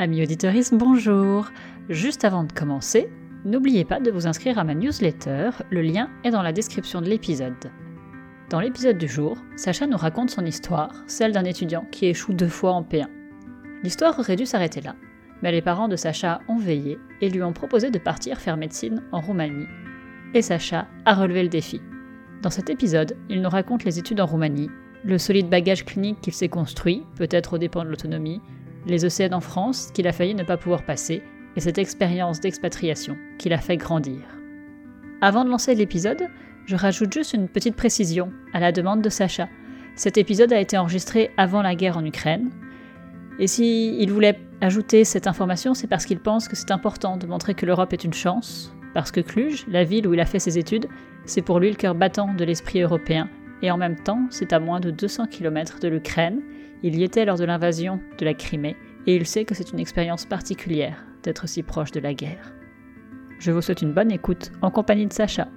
Amis auditeurs, bonjour. Juste avant de commencer, n'oubliez pas de vous inscrire à ma newsletter, le lien est dans la description de l'épisode. Dans l'épisode du jour, Sacha nous raconte son histoire, celle d'un étudiant qui échoue deux fois en P1. L'histoire aurait dû s'arrêter là, mais les parents de Sacha ont veillé et lui ont proposé de partir faire médecine en Roumanie. Et Sacha a relevé le défi. Dans cet épisode, il nous raconte les études en Roumanie, le solide bagage clinique qu'il s'est construit, peut-être au dépend de l'autonomie, les ECN en France qu'il a failli ne pas pouvoir passer, et cette expérience d'expatriation qui l'a fait grandir. Avant de lancer l'épisode, je rajoute juste une petite précision à la demande de Sacha. Cet épisode a été enregistré avant la guerre en Ukraine, et si il voulait ajouter cette information, c'est parce qu'il pense que c'est important de montrer que l'Europe est une chance, parce que Cluj, la ville où il a fait ses études, c'est pour lui le cœur battant de l'esprit européen, et en même temps, c'est à moins de 200 km de l'Ukraine, il y était lors de l'invasion de la Crimée, et il sait que c'est une expérience particulière d'être si proche de la guerre. Je vous souhaite une bonne écoute en compagnie de Sacha.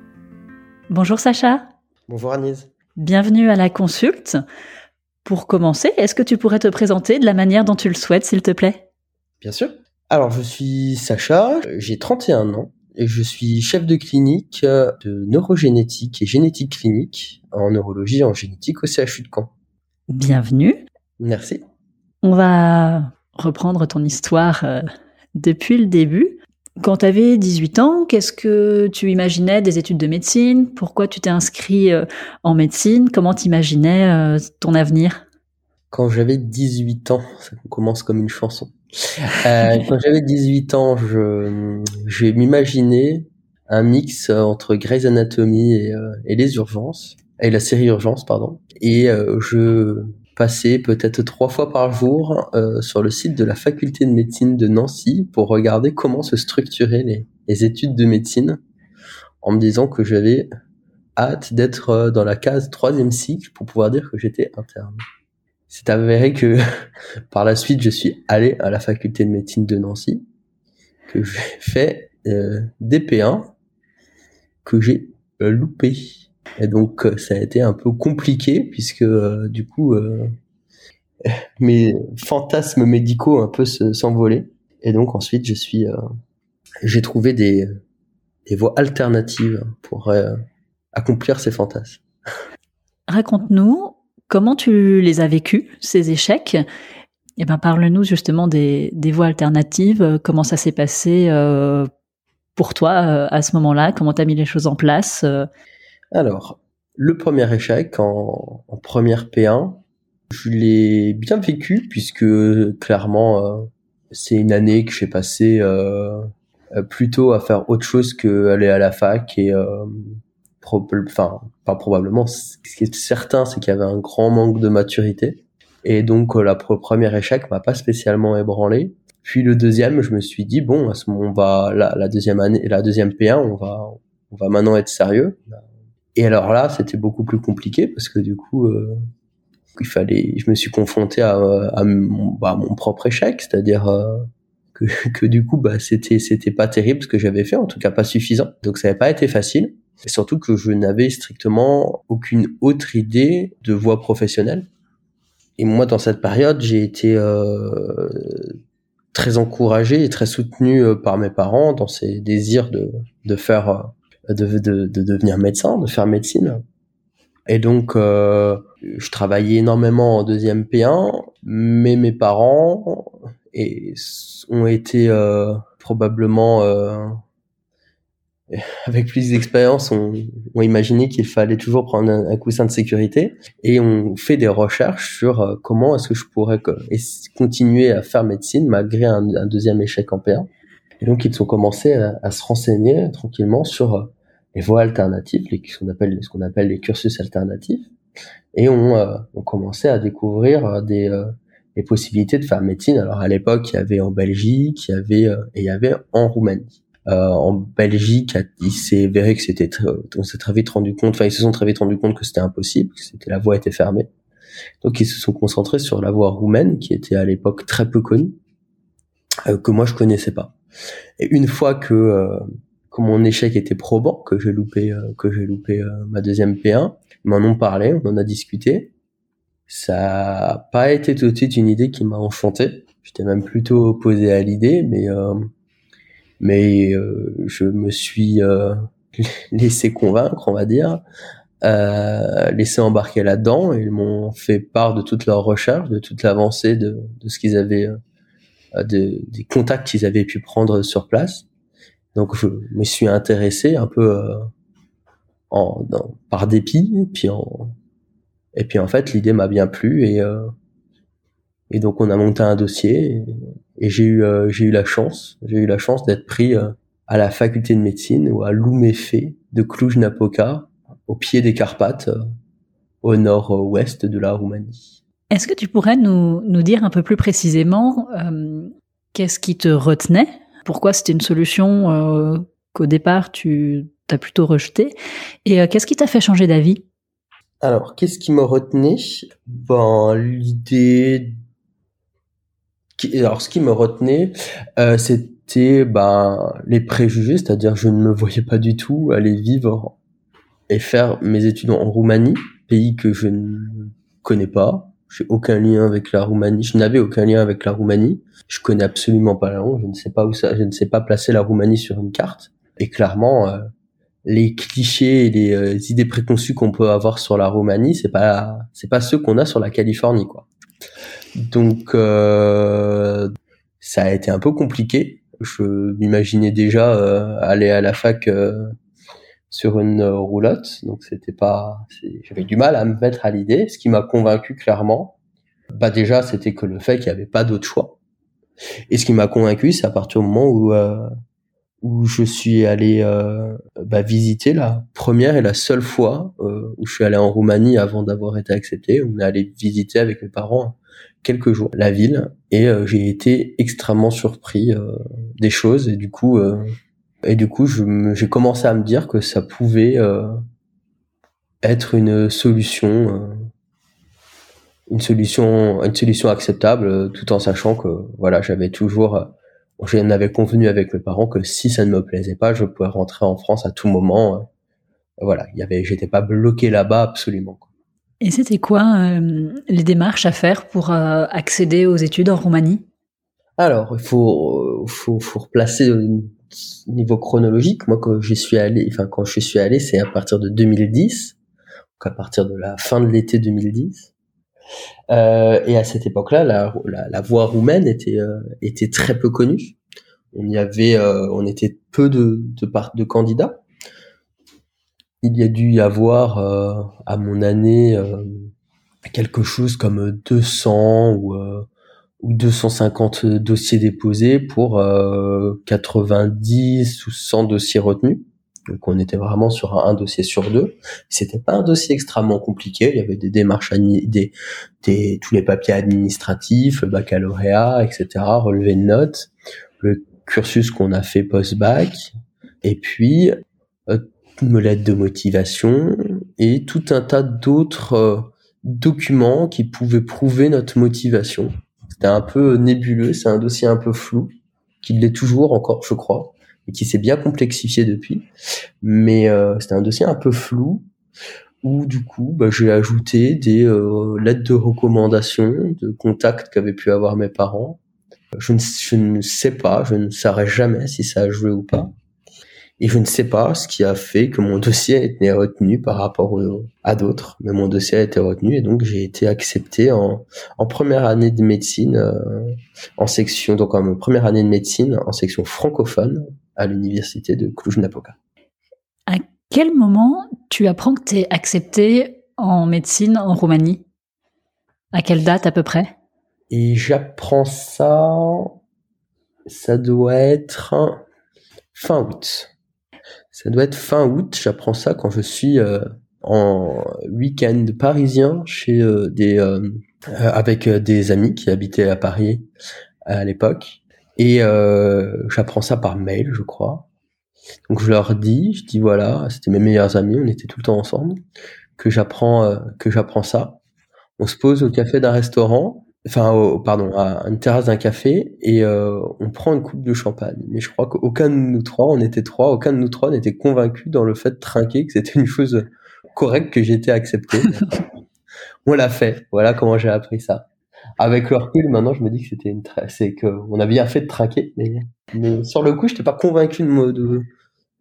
Bonjour Sacha. Bonjour Anise. Bienvenue à la consulte. Pour commencer, est-ce que tu pourrais te présenter de la manière dont tu le souhaites, s'il te plaît? Bien sûr. Alors, je suis Sacha, j'ai 31 ans et je suis chef de clinique de neurogénétique et génétique clinique en neurologie et en génétique au CHU de Caen. Bienvenue. Merci. On va reprendre ton histoire euh, depuis le début. Quand tu avais 18 ans, qu'est-ce que tu imaginais des études de médecine? Pourquoi tu t'es inscrit euh, en médecine? Comment t'imaginais euh, ton avenir? Quand j'avais 18 ans, ça commence comme une chanson. quand j'avais 18 ans, je, je m'imaginais un mix entre Grey's Anatomy et, et les urgences, et la série Urgence, pardon. Et je passer peut-être trois fois par jour euh, sur le site de la faculté de médecine de Nancy pour regarder comment se structuraient les, les études de médecine en me disant que j'avais hâte d'être euh, dans la case troisième cycle pour pouvoir dire que j'étais interne. C'est avéré que par la suite je suis allé à la faculté de médecine de Nancy, que j'ai fait euh, DP1, que j'ai loupé. Et donc euh, ça a été un peu compliqué puisque euh, du coup euh, mes fantasmes médicaux un peu s'envolaient. Et donc ensuite je suis j'ai trouvé des des voies alternatives pour accomplir ces fantasmes. Raconte-nous comment tu les as vécus ces échecs? Et eh ben parle-nous justement des, des voies alternatives. Comment ça s'est passé pour toi à ce moment-là? Comment tu as mis les choses en place alors, le premier échec en, première P1, je l'ai bien vécu puisque clairement euh, c'est une année que j'ai passé euh, euh, plutôt à faire autre chose qu'aller à la fac et enfin pas probablement ce qui est certain c'est qu'il y avait un grand manque de maturité. Et donc la première échec m'a pas spécialement ébranlé. Puis le deuxième je me suis dit bon à ce moment on va la, la deuxième année la deuxième P1 on va on va maintenant être sérieux et alors là, c'était beaucoup plus compliqué parce que du coup, euh, il fallait, je me suis confronté à, à mon, bah, mon propre échec, c'est-à-dire euh, que, du coup, bah, c'était c'était pas terrible ce que j'avais fait, en tout cas pas suffisant. Donc ça n'avait pas été facile. Et surtout que je n'avais strictement aucune autre idée de voie professionnelle. Et moi, dans cette période, j'ai été euh, très encouragé et très soutenu euh, par mes parents dans ces désirs de, de faire euh, de, de, de, devenir médecin, de faire médecine. Et donc, euh, je travaillais énormément en deuxième P1, mais mes parents et, ont été euh, probablement, euh, avec plus d'expérience, ont, ont, imaginé qu'il fallait toujours prendre un, coussin de sécurité et ont fait des recherches sur euh, comment est-ce que je pourrais continuer à faire médecine malgré un, un deuxième échec en P1. Et donc, ils ont commencé à, à se renseigner tranquillement sur euh, les voies alternatives, les, ce qu'on appelle, ce appelle les cursus alternatifs, et on, euh, on commençait à découvrir euh, des, euh, des possibilités de faire médecine. Alors à l'époque, il y avait en Belgique, il y avait et il y avait en Roumanie. en Belgique, il s'est avéré que c'était, on s'est très vite rendu compte, enfin ils se sont très vite rendu compte que c'était impossible, que c'était la voie était fermée. Donc ils se sont concentrés sur la voie roumaine, qui était à l'époque très peu connue, que moi je connaissais pas. Et une fois que comme mon échec était probant, que j'ai loupé, euh, que j'ai loupé euh, ma deuxième P1. Ils m'en ont parlé, on en a discuté. Ça a pas été tout de suite une idée qui m'a enchanté. J'étais même plutôt opposé à l'idée, mais mais je me suis laissé convaincre, on va dire, laissé embarquer là-dedans. Ils m'ont fait part de toute leur recherche, de toute l'avancée de, de ce qu'ils avaient, de, des contacts qu'ils avaient pu prendre sur place. Donc je me suis intéressé un peu en, par dépit, et puis en, et puis en fait l'idée m'a bien plu et euh, et donc on a monté un dossier et, j'ai eu euh, j'ai eu la chance j'ai eu la chance d'être pris euh, à la faculté de médecine ou à l'Ouméfé de Cluj-Napoca au pied des Carpates au nord-ouest de la Roumanie. Est-ce que tu pourrais nous, nous dire un peu plus précisément qu'est-ce qui te retenait? Pourquoi c'était une solution qu'au départ tu as plutôt rejetée Et qu'est-ce qui t'a fait changer d'avis? Alors, qu'est-ce qui me retenait Ben, l'idée. Alors, ce qui me retenait, euh, c'était ben les préjugés, c'est-à-dire je ne me voyais pas du tout aller vivre et faire mes études en Roumanie, pays que je ne connais pas. J'ai aucun lien avec la Roumanie. Je n'avais aucun lien avec la Roumanie. Je connais absolument pas la langue. Je ne sais pas où ça. Je ne sais pas placer la Roumanie sur une carte. Et clairement, euh, les clichés et les euh, idées préconçues qu'on peut avoir sur la Roumanie, c'est pas c'est pas ceux qu'on a sur la Californie quoi. Donc euh, ça a été un peu compliqué. Je m'imaginais déjà euh, aller à la fac sur une roulotte, donc c'était pas j'avais du mal à me mettre à l'idée. Ce qui m'a convaincu clairement, bah déjà c'était que le fait qu'il n'y avait pas d'autre choix. Et ce qui m'a convaincu, c'est à partir du moment où où je suis allé euh, bah, visiter la première et la seule fois euh, où je suis allé en Roumanie avant d'avoir été accepté. On est allé visiter avec mes parents quelques jours la ville et euh, j'ai été extrêmement surpris euh, des choses et du coup et du coup j'ai commencé à me dire que ça pouvait être une solution une solution une solution acceptable tout en sachant que voilà j'avais toujours J'en avais convenu avec mes parents que si ça ne me plaisait pas, je pouvais rentrer en France à tout moment. Euh, voilà, il y avait, j'étais pas bloqué là-bas absolument. Et c'était quoi euh, les démarches à faire pour euh, accéder aux études en Roumanie? Alors, il faut, faut, faut replacer niveau chronologique. Moi, quand j'y suis allé, enfin quand je suis allé, c'est à partir de 2010, donc à partir de la fin de l'été 2010. Euh, et à cette époque-là, la, la, voie roumaine était euh, était très peu connue. On y avait, euh, on était peu de de, de candidats. Il y a dû y avoir à mon année quelque chose comme 200 ou ou 250 dossiers déposés pour 90 ou 100 dossiers retenus. Donc on était vraiment sur un, dossier sur deux. C'était pas un dossier extrêmement compliqué. Il y avait des démarches, des, des, tous les papiers administratifs, le baccalauréat, etc., relevé de notes, le cursus qu'on a fait post-bac, et puis euh, une lettre de motivation et tout un tas d'autres euh, documents qui pouvaient prouver notre motivation. C'était un peu nébuleux, c'est un dossier un peu flou, qui l'est toujours encore, je crois et qui s'est bien complexifié depuis. Mais euh, c'était un dossier un peu flou où du coup bah, j'ai ajouté des euh, lettres de recommandation, de contacts qu'avaient pu avoir mes parents. Je ne, je ne sais pas, je ne saurais jamais si ça a joué ou pas. Et je ne sais pas ce qui a fait que mon dossier a été retenu par rapport à d'autres, mais mon dossier a été retenu et donc j'ai été accepté en, en première année de médecine, euh, en section, donc en première année de médecine en section francophone à l'université de Cluj-Napoca. À quel moment tu apprends que tu es accepté en médecine en Roumanie? À quelle date à peu près? Et j'apprends ça, ça doit être fin août. Ça doit être fin août, j'apprends ça quand je suis euh, en week-end parisien chez euh, des euh, avec des amis qui habitaient à Paris à l'époque et euh, j'apprends ça par mail, je crois. Donc je leur dis, je dis voilà, c'était mes meilleurs amis, on était tout le temps ensemble, que j'apprends euh, que j'apprends ça. On se pose au café d'un restaurant, enfin pardon, à une terrasse d'un café et euh, on prend une coupe de champagne. Mais je crois qu'aucun de nous trois, on était trois, aucun de nous trois n'était convaincu dans le fait de trinquer que c'était une chose correcte que j'étais accepté. on l'a fait. Voilà comment j'ai appris ça. avec le recul, maintenant, je me dis que c'était une c'est qu'on a bien fait de trinquer, mais, mais sur le coup, je n'étais pas convaincu de, de,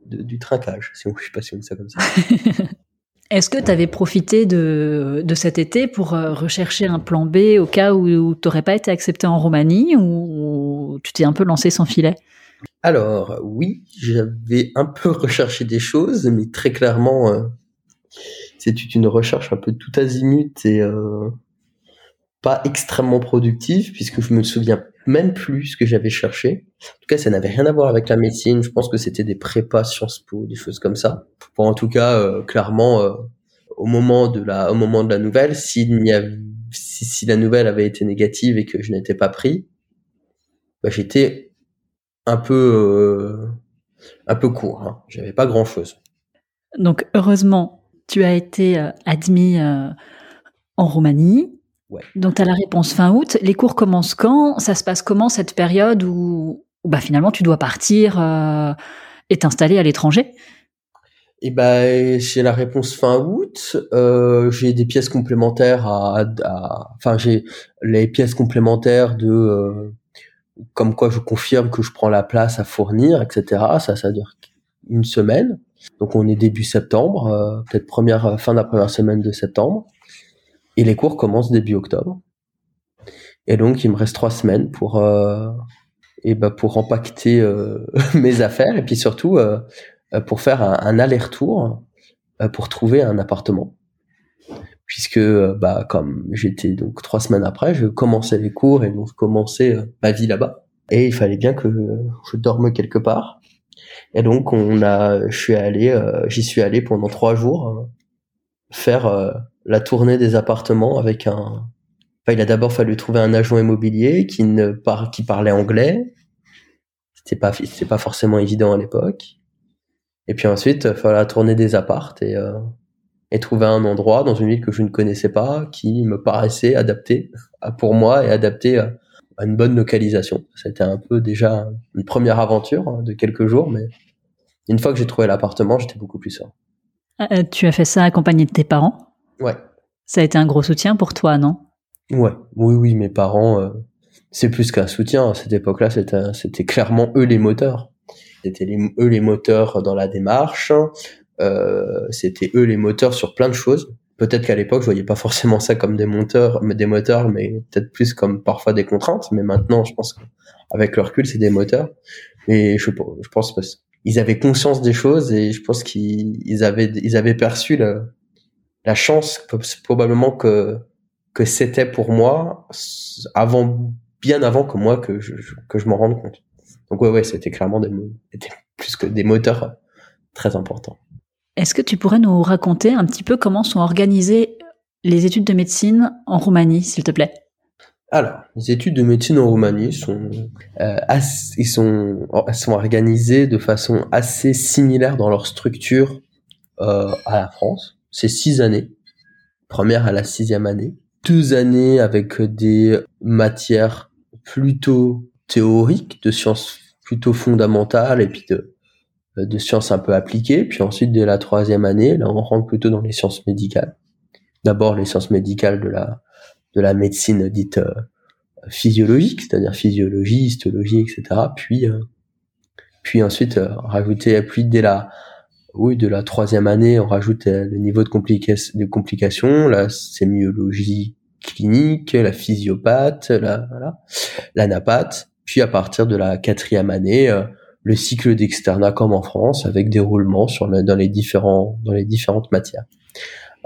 de, du trinquage, si on, je sais pas si on dit ça comme ça. Est-ce que tu avais profité de, cet été pour euh, rechercher un plan B au cas où, tu n'aurais pas été accepté en Roumanie ou, tu t'es un peu lancé sans filet? Alors oui, j'avais un peu recherché des choses, mais très clairement, euh, c'était une recherche un peu tout azimut et euh, pas extrêmement productive puisque je me souviens même plus ce que j'avais cherché. En tout cas, ça n'avait rien à voir avec la médecine. Je pense que c'était des prépas Sciences Po, des choses comme ça. Pour en tout cas, euh, clairement, euh, au moment de la, au moment de la nouvelle, s'il y a, si, si, la nouvelle avait été négative et que je n'étais pas pris, bah, j'étais un peu, euh, un peu court. Hein. J'avais pas grand chose. Donc heureusement, tu as été admis en Roumanie donc, tu as la réponse fin août. Les cours commencent quand? Ça se passe comment cette période où, bah, finalement tu dois partir euh, et t'installer à l'étranger? Et eh ben j'ai la réponse fin août. Euh, j'ai des pièces complémentaires à, enfin j'ai les pièces complémentaires de euh, comme quoi je confirme que je prends la place à fournir, etc. Ça, ça dure une semaine. Donc on est début septembre, peut-être première fin de la première semaine de septembre. Et les cours commencent début octobre. Et donc, il me reste trois semaines pour, euh, et bah, pour empacter euh, mes affaires et puis surtout euh, pour faire un, aller-retour pour trouver un appartement. Puisque, bah, comme j'étais donc trois semaines après, je commençais les cours et donc commençais ma vie là-bas. Et il fallait bien que je dorme quelque part. Et donc, on a, je suis allé, j'y suis allé pendant trois jours faire la tournée des appartements avec un. Enfin, il a d'abord fallu trouver un agent immobilier qui ne par... qui parlait anglais. C'était pas c'était pas forcément évident à l'époque. Et puis ensuite, il fallait la tournée des appartes et euh, et trouver un endroit dans une ville que je ne connaissais pas qui me paraissait adapté pour moi et adapté à, une bonne localisation. C'était un peu déjà une première aventure hein, de quelques jours, mais une fois que j'ai trouvé l'appartement, j'étais beaucoup plus serein. Euh, tu as fait ça accompagné de tes parents? Ouais. Ça a été un gros soutien pour toi, non? Ouais, oui, oui, mes parents, euh, c'est plus qu'un soutien. À cette époque-là, c'était, c'était clairement eux les moteurs. C'était eux les moteurs dans la démarche. Euh, c'était eux les moteurs sur plein de choses. Peut-être qu'à l'époque, je voyais pas forcément ça comme des moteurs, des moteurs, mais peut-être plus comme parfois des contraintes. Mais maintenant, je pense qu'avec le recul, c'est des moteurs. Et je, je pense qu'ils avaient conscience des choses et je pense qu'ils avaient, ils avaient perçu le, la chance probablement que que c'était pour moi avant bien avant que moi que je, que je m'en rende compte. Donc ouais ouais, c'était clairement des plus que des moteurs très importants. Est-ce que tu pourrais nous raconter un petit peu comment sont organisées les études de médecine en Roumanie, s'il te plaît? Alors, les études de médecine en Roumanie sont, euh, sont organisées de façon assez similaire dans leur structure euh, à la France c'est six années. Première à la sixième année. Deux années avec des matières plutôt théoriques, de sciences plutôt fondamentales et puis de, de sciences un peu appliquées. Puis ensuite, dès la troisième année, là, on rentre plutôt dans les sciences médicales. D'abord, les sciences médicales de la, de la médecine dite euh, physiologique, c'est-à-dire physiologie, histologie, etc. Puis, euh, puis ensuite, euh, rajouter, puis dès la, oui, de la troisième année, on rajoute euh, le niveau de, de complications, la sémiologie clinique, la physiopathe, la, voilà. Puis à partir de la quatrième année, euh, le cycle d'externat comme en France, avec déroulement sur dans les différents dans les différentes matières,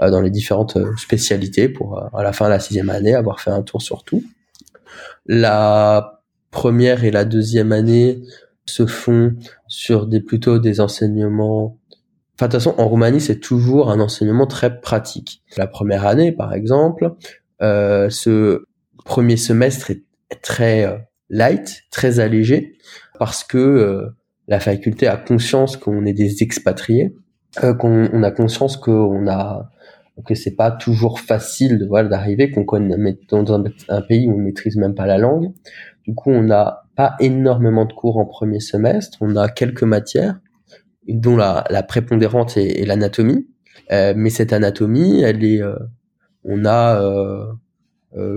euh, dans les différentes spécialités pour à la fin de la sixième année avoir fait un tour sur tout. La première et la deuxième année se font sur des plutôt des enseignements Enfin, de toute façon, en Roumanie, c'est toujours un enseignement très pratique. La première année, par exemple, euh, ce premier semestre est très euh, light, très allégé, parce que euh, la faculté a conscience qu'on est des expatriés, euh, qu'on on a conscience qu'on a que c'est pas toujours facile de voilà d'arriver, qu'on connaît dans un, un, pays où on maîtrise même pas la langue. Du coup, on n'a pas énormément de cours en premier semestre, on a quelques matières dont la, la prépondérante est, l'anatomie. Euh, mais cette anatomie, elle est, euh, on a, euh,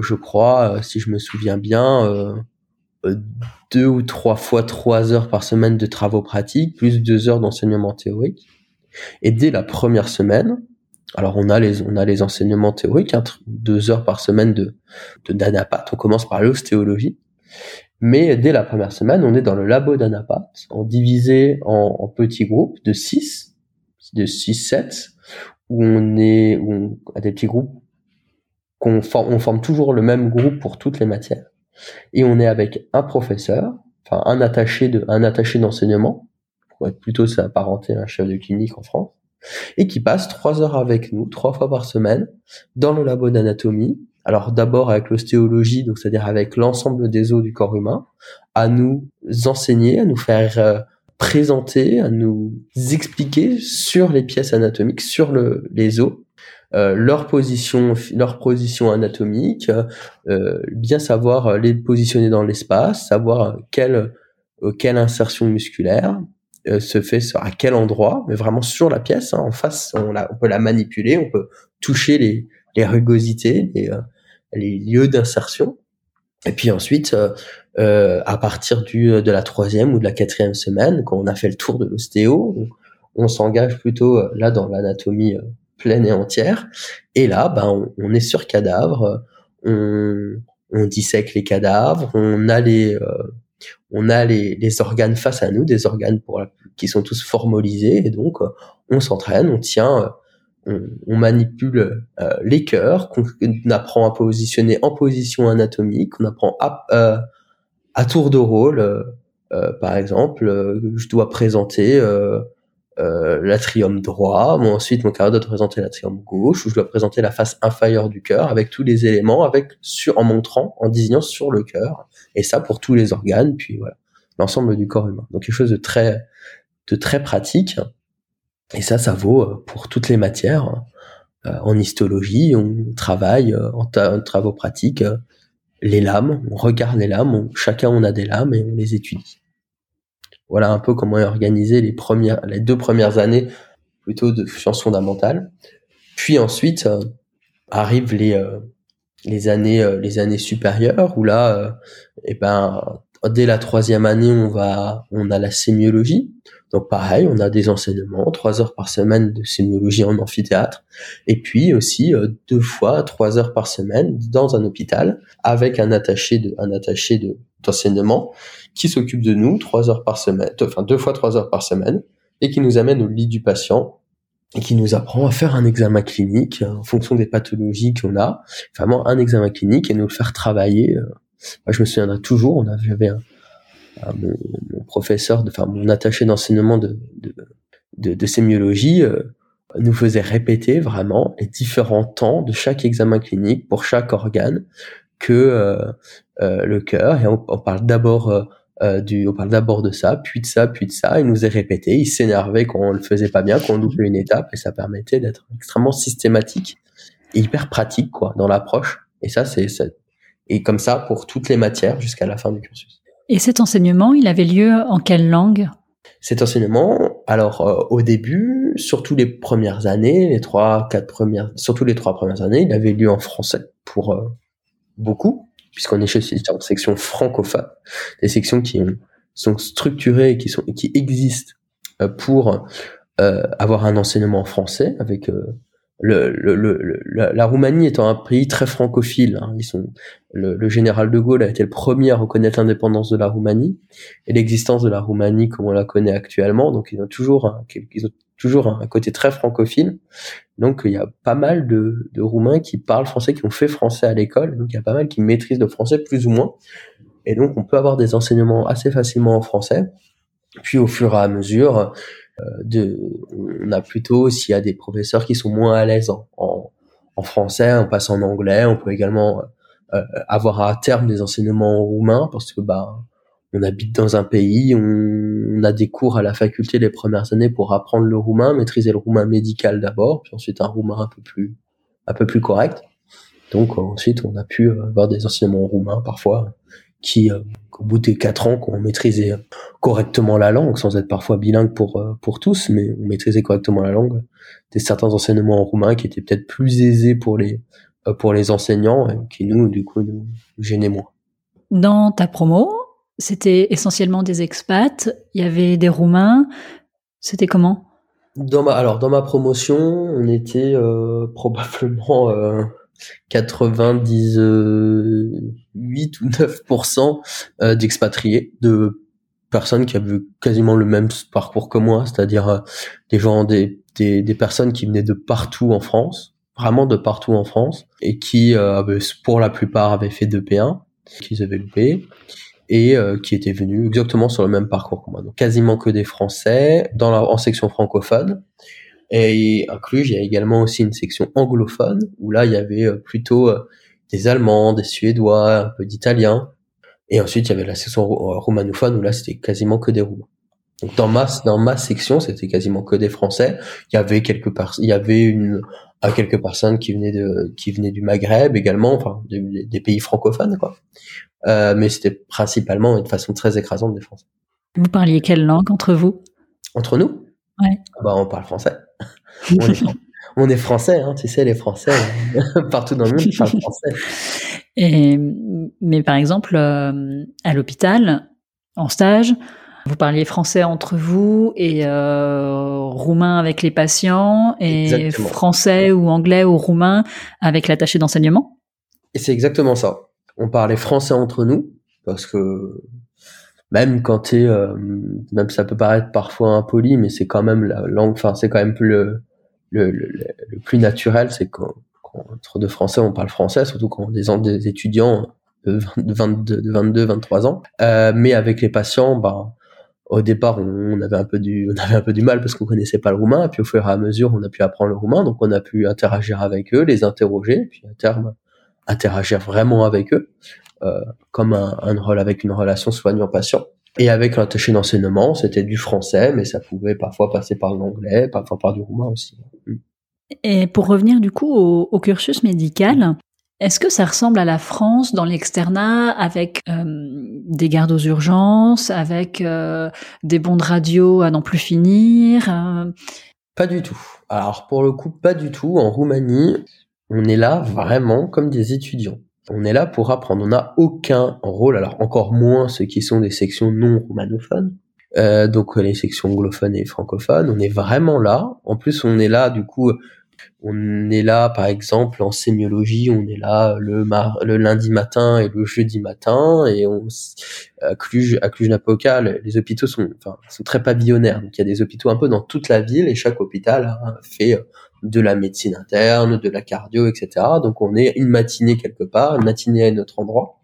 je crois, si je me souviens bien, deux ou trois fois trois heures par semaine de travaux pratiques, plus deux heures d'enseignement théorique. Et dès la première semaine, alors on a les on a les enseignements théoriques, hein, deux heures par semaine de de d'anapat. On commence par l'ostéologie, mais dès la première semaine, on est dans le labo d'anapat, en divisé en, petits groupes de 6, de 6, 7, où on est où on a des petits groupes qu'on forme, on forme toujours le même groupe pour toutes les matières, et on est avec un professeur, enfin un attaché de un attaché d'enseignement, pour être plutôt s'apparenter à un chef de clinique en France et qui passe trois heures avec nous, trois fois par semaine, dans le labo d'anatomie. Alors d'abord avec l'ostéologie, donc c'est-à-dire avec l'ensemble des os du corps humain, à nous enseigner, à nous faire euh, présenter, à nous expliquer sur les pièces anatomiques, sur le, les os, euh, leur position, leur position anatomique, euh, bien savoir les positionner dans l'espace, savoir quelle quelle insertion musculaire, euh, se fait à quel endroit, mais vraiment sur la pièce, hein, en face, on, la, on, peut la manipuler, on peut toucher les, les rugosités, les, euh, les lieux d'insertion. Et puis ensuite, euh, euh, à partir du, de la troisième ou de la quatrième semaine, quand on a fait le tour de l'ostéo, on, s'engage plutôt là dans l'anatomie pleine et entière. Et là, ben, on, est sur cadavre, on, on dissèque les cadavres, on a les on a les, les, organes face à nous, des organes pour qui sont tous formalisés, et donc euh, on s'entraîne, on tient, euh, on, manipule euh, les cœurs, qu'on apprend à positionner en position anatomique, on apprend à, à tour de rôle, par exemple, je dois présenter l'atrium droit, moi ensuite mon cardiologue doit présenter l'atrium gauche, ou je dois présenter la face inférieure du cœur avec tous les éléments, avec sur en montrant, en désignant sur le cœur, et ça pour tous les organes, puis voilà l'ensemble du corps humain. Donc quelque chose de très, de très pratique. Et ça, ça vaut euh, pour toutes les matières. Euh, en histologie, on travaille euh, en, travaux pratiques les lames, on regarde les lames, chacun on a des lames et on les étudie. Voilà un peu comment est organisé les premières, les deux premières années plutôt de sciences fondamentales. Puis ensuite arrivent les les années les années supérieures où là, eh ben dès la troisième année, on va, on a la sémiologie. Donc pareil, on a des enseignements, trois heures par semaine de sémiologie en amphithéâtre, et puis aussi euh, deux fois trois heures par semaine dans un hôpital avec un attaché de, un attaché de d'enseignement qui s'occupe de nous trois heures par semaine, enfin deux fois trois heures par semaine, et qui nous amène au lit du patient et qui nous apprend à faire un examen clinique en fonction des pathologies qu'on a, vraiment un examen clinique et nous le faire travailler euh, moi, je me souviendrai toujours, on avait, j'avais un, mon, professeur, de, enfin mon attaché d'enseignement de, de, de, de sémiologie euh, nous faisait répéter vraiment les différents temps de chaque examen clinique pour chaque organe que euh, euh, le cœur. Et on, parle d'abord du, on parle d'abord de ça, puis de ça, puis de ça. Il nous est répété. Il s'énervait quand on le faisait pas bien, quand on loupait une étape, et ça permettait d'être extrêmement systématique et hyper pratique quoi dans l'approche. Et ça, c'est et comme ça pour toutes les matières jusqu'à la fin du cursus. Et cet enseignement, il avait lieu en quelle langue? Cet enseignement, alors euh, au début, surtout les premières années, les trois, quatre premières, surtout les trois premières années, il avait lieu en français pour euh, beaucoup, puisqu'on est chez une section francophone, des sections qui sont structurées et qui sont qui existent euh, pour avoir un enseignement en français avec le, le, le, la, Roumanie étant un pays très francophile, hein, ils sont, le, général de Gaulle a été le premier à reconnaître l'indépendance de la Roumanie et l'existence de la Roumanie comme on la connaît actuellement. Donc ils ont toujours un, ils ont toujours un côté très francophile. Donc il y a pas mal de, de Roumains qui parlent français, qui ont fait français à l'école. Donc il y a pas mal qui maîtrisent le français plus ou moins. Et donc on peut avoir des enseignements assez facilement en français. Puis au fur et à mesure, de, on a plutôt, s'il y a des professeurs qui sont moins à l'aise en, en, français, on passe en anglais. On peut également euh, avoir à terme des enseignements en roumain parce que bah on habite dans un pays, on, a des cours à la faculté les premières années pour apprendre le roumain, maîtriser le roumain médical d'abord, puis ensuite un roumain un peu plus un peu plus correct. Donc ensuite on a pu avoir des enseignements en roumain parfois qui, euh, au bout des quatre ans, qu'on maîtrisait correctement la langue, sans être parfois bilingue pour euh, pour tous, mais on maîtrisait correctement la langue. Des certains enseignements en roumain qui étaient peut-être plus aisés pour les pour les enseignants qui nous du coup nous gênaient moins. Dans ta promo, c'était essentiellement des expats, il y avait des Roumains, c'était comment? Dans ma, alors dans ma promotion, on était euh, probablement euh, 98 ou 9% euh, d'expatriés, de personnes qui avaient quasiment le même parcours que moi, c'est-à-dire euh, des gens, des, personnes qui venaient de partout en France, vraiment de partout en France, et qui, euh, pour la plupart, avaient fait 2P1, qu'ils avaient loupé, et qui étaient venus exactement sur le même parcours que moi. Donc quasiment que des Français dans la, en section francophone. Et inclus, il y a également aussi une section anglophone où là il y avait euh, plutôt euh, des Allemands, des Suédois, un peu d'Italiens. Et ensuite il y avait la section romanophone où là c'était quasiment que des Roumains. Donc dans ma dans ma section c'était quasiment que des Français. Il y avait quelques il y avait une à quelques personnes qui venaient de qui venaient du Maghreb également, enfin des, des pays francophones quoi. Euh, mais c'était principalement de façon très écrasante des Français. Vous parliez quelle langue entre vous? Entre nous? Ouais. Bah, on parle français. On, est, on est français, hein, tu sais, les Français, partout dans le monde, parlent français. Et, mais par exemple, euh, à l'hôpital, en stage, vous parliez français entre vous et euh, roumain avec les patients et Exactement. français ou anglais ou roumain avec l'attaché d'enseignement? Et c'est exactement ça. On parlait français entre nous parce que même quand t'es, euh, même ça peut paraître parfois impoli, mais c'est quand même la langue, enfin c'est quand même plus le, le, le, le plus naturel, c'est qu'entre deux Français on parle français, surtout quand on des, des étudiants de 22, de 22, 23 ans. Euh, mais avec les patients, bah au départ, on avait un peu du, on avait un peu du mal parce qu'on connaissait pas le roumain. Et puis au fur et à mesure, on a pu apprendre le roumain, donc on a pu interagir avec eux, les interroger, puis à terme interagir vraiment avec eux, euh, comme un, un rôle avec une relation soignant-patient. Et avec l'attaché d'enseignement, c'était du français, mais ça pouvait parfois passer par l'anglais, parfois par du roumain aussi. Et pour revenir du coup au, au cursus médical, est-ce que ça ressemble à la France dans l'externat avec euh, des gardes aux urgences, avec euh, des bons de radio à n'en plus finir euh... Pas du tout. Alors pour le coup, pas du tout. En Roumanie, on est là vraiment comme des étudiants. On est là pour apprendre. On n'a aucun rôle, alors encore moins ceux qui sont des sections non roumanophones, euh, donc les sections anglophones et francophones. On est vraiment là. En plus, on est là du coup on est là, par exemple, en sémiologie, on est là le, mar le lundi matin et le jeudi matin, et on, à Cluj, à Cluj-Napoca, les hôpitaux sont, enfin, sont très pavillonnaires. Donc il y a des hôpitaux un peu dans toute la ville, et chaque hôpital a fait de la médecine interne, de la cardio, etc. Donc on est une matinée quelque part, une matinée à un autre endroit,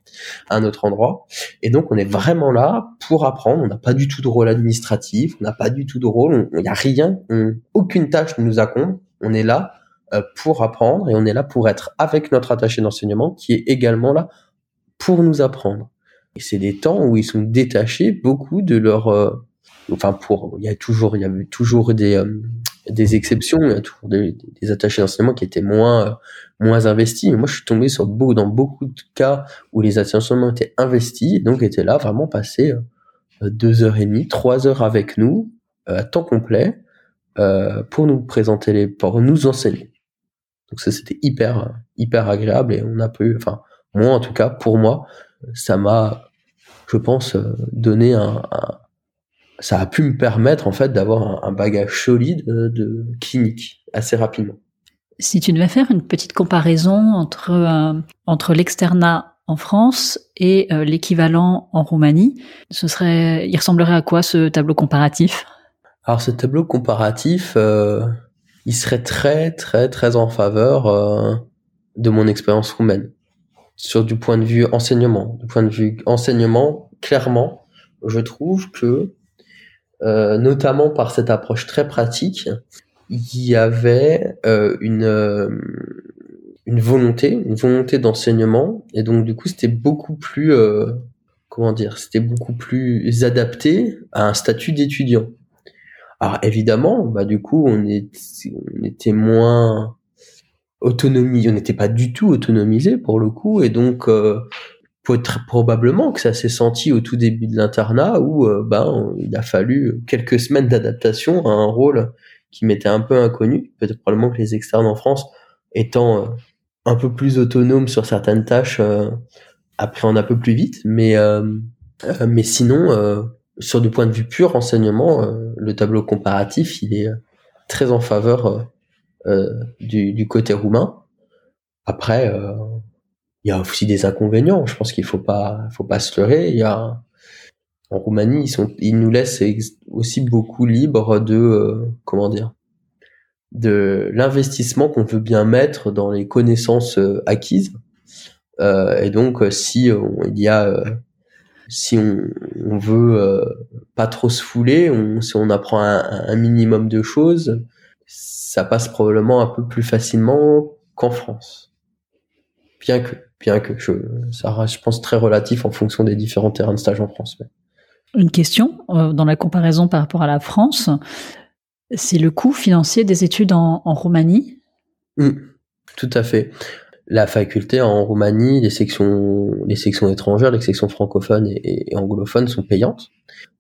à un autre endroit, et donc on est vraiment là pour apprendre. On n'a pas du tout de rôle administratif, on n'a pas du tout de rôle, il n'y a rien, aucune tâche ne nous incombe. On est là euh, pour apprendre et on est là pour être avec notre attaché d'enseignement qui est également là pour nous apprendre. Et c'est des temps où ils sont détachés beaucoup de leur, euh, enfin pour, il y a toujours, il y avait toujours des euh, des exceptions, il y a toujours des, des attachés d'enseignement qui étaient moins euh, moins investis. Moi, je suis tombé sur beaucoup dans beaucoup de cas où les attachés d'enseignement étaient investis donc étaient là vraiment passer deux heures et demie, trois heures avec nous à temps complet euh, pour nous présenter les, pour nous enseigner. Donc ça c'était hyper hyper agréable et on a pu, enfin moi en tout cas pour moi, ça m'a, je pense, donné un, un, ça a pu me permettre en fait d'avoir un, un, bagage solide de, de, clinique assez rapidement. Si tu devais faire une petite comparaison entre euh, entre l'externat en France et euh, l'équivalent en Roumanie, ce serait, il ressemblerait à quoi ce tableau comparatif? Alors ce tableau comparatif, euh, il serait très très très en faveur euh, de mon expérience roumaine. Sur du point de vue enseignement, du point de vue enseignement, clairement, je trouve que, euh, notamment par cette approche très pratique, il y avait euh, une une volonté, une volonté d'enseignement, et donc du coup c'était beaucoup plus, euh, comment dire, c'était beaucoup plus adapté à un statut d'étudiant. Alors évidemment, bah du coup, on, on était moins autonomie, on n'était pas du tout autonomisé pour le coup, et donc euh, être, probablement que ça s'est senti au tout début de l'internat où euh, ben il a fallu quelques semaines d'adaptation à un rôle qui m'était un peu inconnu. Peut-être probablement que les externes en France étant euh, un peu plus autonome sur certaines tâches, apprendre un peu plus vite, mais mais sinon, sur du point de vue pur renseignement, le tableau comparatif, il est très en faveur du côté roumain. Après, il y a aussi des inconvénients. Je pense qu'il faut pas, faut pas se leurrer. Il y a en Roumanie, ils nous laissent aussi beaucoup libres de, euh, comment dire, de l'investissement qu'on veut bien mettre dans les connaissances euh, acquises. Euh, et donc, si il y a, si on, on veut pas trop se fouler, on, si on apprend un, un minimum de choses, ça passe probablement un peu plus facilement qu'en France. Bien que bien que je, ça reste, je pense, très relatif en fonction des différents terrains de stage en France. Une question, euh, dans la comparaison par rapport à la France, c'est le coût financier des études en, Roumanie? Mmh, Tout à fait. La faculté en Roumanie, les sections, les sections étrangères, les sections francophones et, anglophones sont payantes.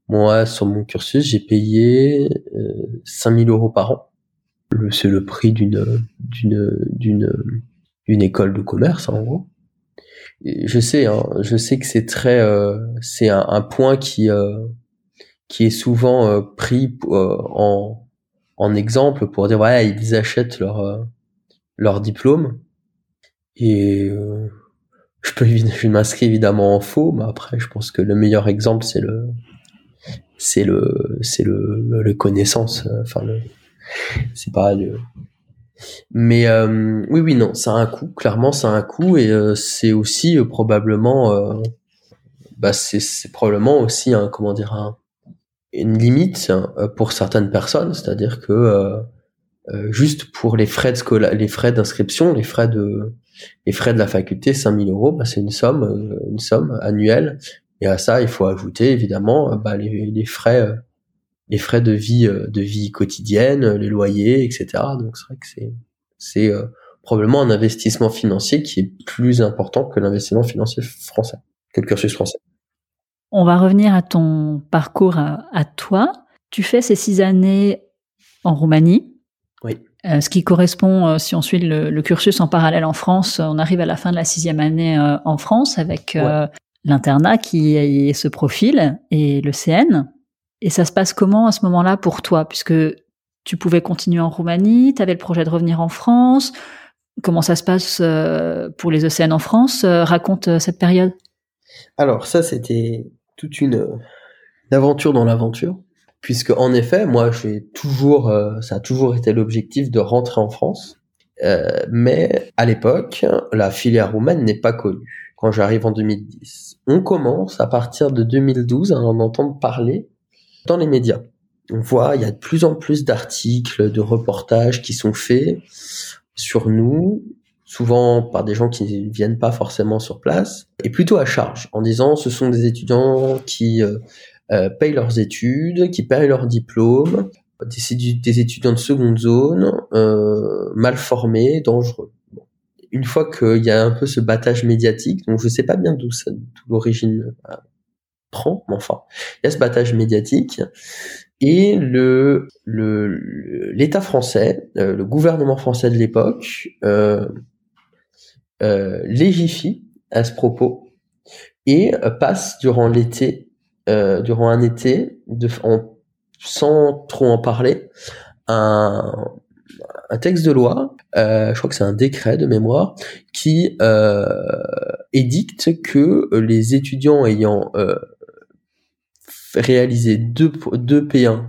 Moi, sur mon cursus, j'ai payé euh, 5000 euros par an. C'est le prix d'une, d'une, d'une école de commerce, en gros je sais, hein, je sais que c'est très, euh, c'est un, point qui euh, qui est souvent euh, pris en en exemple pour dire ouais ils achètent leur leur diplôme. Et je peux je m'inscris évidemment en faux, mais après je pense que le meilleur exemple c'est le c'est le c'est le, le, connaissance, enfin le c'est pas le mais euh, oui, oui, non, ça a un coût. Clairement, ça a un coût et euh, c'est aussi euh, probablement, bah, c'est probablement aussi un, comment dire, un, une limite pour certaines personnes. C'est-à-dire que juste pour les frais de les frais d'inscription, les frais de, les frais de la faculté, 5000 euros, bah, c'est une somme, une somme annuelle. Et à ça, il faut ajouter évidemment bah, les, les frais les frais de vie euh, de vie quotidienne, les loyers, etc. Donc c'est vrai que c'est c'est euh, probablement un investissement financier qui est plus important que l'investissement financier français, que le cursus français. On va revenir à ton parcours à, toi. Tu fais ces six années en Roumanie. Oui. Euh, ce qui correspond, si on suit le, cursus en parallèle en France, on arrive à la fin de la sixième année en France avec l'internat qui se profile et le CN. Et ça se passe comment à ce moment-là pour toi? Puisque tu pouvais continuer en Roumanie, tu avais le projet de revenir en France. Comment ça se passe euh, pour les ECN en France? Euh, Raconte euh, cette période. Alors ça, c'était toute une, aventure dans l'aventure. Puisque en effet, moi, j'ai toujours, ça a toujours été l'objectif de rentrer en France. mais à l'époque, la filière roumaine n'est pas connue. Quand j'arrive en 2010, on commence à partir de 2012 à en entendre parler dans les médias. On voit, il y a de plus en plus d'articles, de reportages qui sont faits sur nous, souvent par des gens qui ne viennent pas forcément sur place, et plutôt à charge, en disant ce sont des étudiants qui euh, euh, payent leurs études, qui payent leurs diplômes, des, étudiants de seconde zone, euh, mal formés, dangereux. Une fois qu'il y a un peu ce battage médiatique, donc je sais pas bien d'où l'origine mais enfin, il y a ce battage médiatique. Et le l'État français, euh, le gouvernement français de l'époque euh, euh, légifie à ce propos et passe durant l'été, durant un été, sans trop en parler, un texte de loi, je crois que c'est un décret de mémoire, qui édicte que les étudiants ayant réaliser deux, deux P1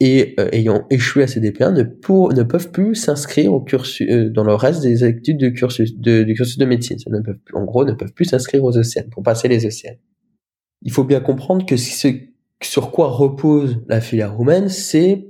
et euh, ayant échoué à ces DP1 ne, pour, ne peuvent plus s'inscrire au cursus euh, dans le reste des études de cursus de, du cursus de médecine. Ne peuvent, en gros, ne peuvent plus s'inscrire aux ECN pour passer les ECN. Il faut bien comprendre que ce sur quoi repose la filière roumaine, c'est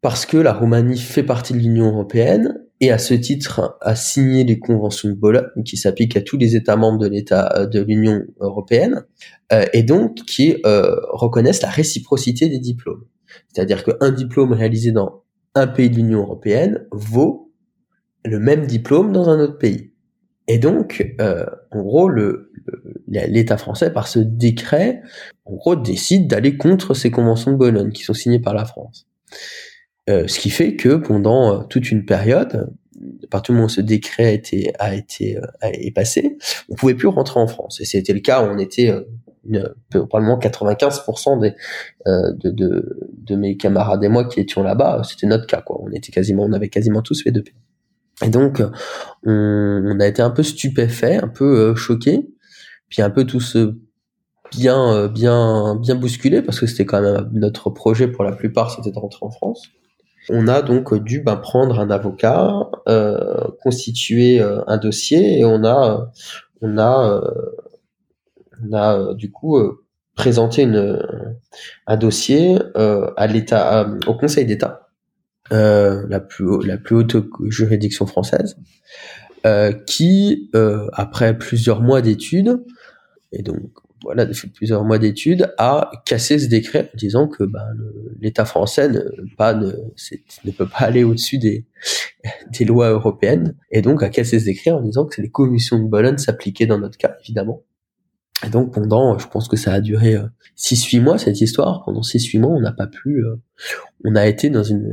parce que la Roumanie fait partie de l'Union européenne et à ce titre a signé les conventions de Bologne qui s'appliquent à tous les États membres de l'État euh, de l'Union européenne euh, et donc qui euh, reconnaissent la réciprocité des diplômes. C'est-à-dire qu'un diplôme réalisé dans un pays de l'Union européenne vaut le même diplôme dans un autre pays. Et donc, en gros, l'État français, par ce décret, en gros, décide d'aller contre ces conventions de Bologne qui sont signées par la France. Euh, ce qui fait que pendant euh, toute une période, à partir du moment où ce décret a été a été est passé, on pouvait plus rentrer en France. Et c'était le cas. On était une, probablement 95% des, de, de, de, mes camarades et moi qui étions là-bas, c'était notre cas. Quoi. On était quasiment, on avait quasiment tous fait deux. Et donc, on, on, a été un peu stupéfait, un peu choqué, puis un peu tous bien, bien, bien bousculé parce que c'était quand même notre projet pour la plupart, c'était de rentrer en France. On a donc dû ben, prendre un avocat, euh, constituer euh, un dossier et on a, on a, euh, on a du coup présenté un dossier à l'État, au Conseil d'État, la plus, la plus haute juridiction française, qui après plusieurs mois d'études et donc voilà, depuis plusieurs mois d'études, a cassé ce décret en disant que bah, l'État français ne, peut pas aller au-dessus des, lois européennes, et donc a cassé ce décret en disant que les commissions de Bologne s'appliquaient dans notre cas, évidemment. Et donc pendant, je pense que ça a duré 6-8 euh, mois cette histoire, pendant 6-8 mois on n'a pas pu, euh, on a été dans une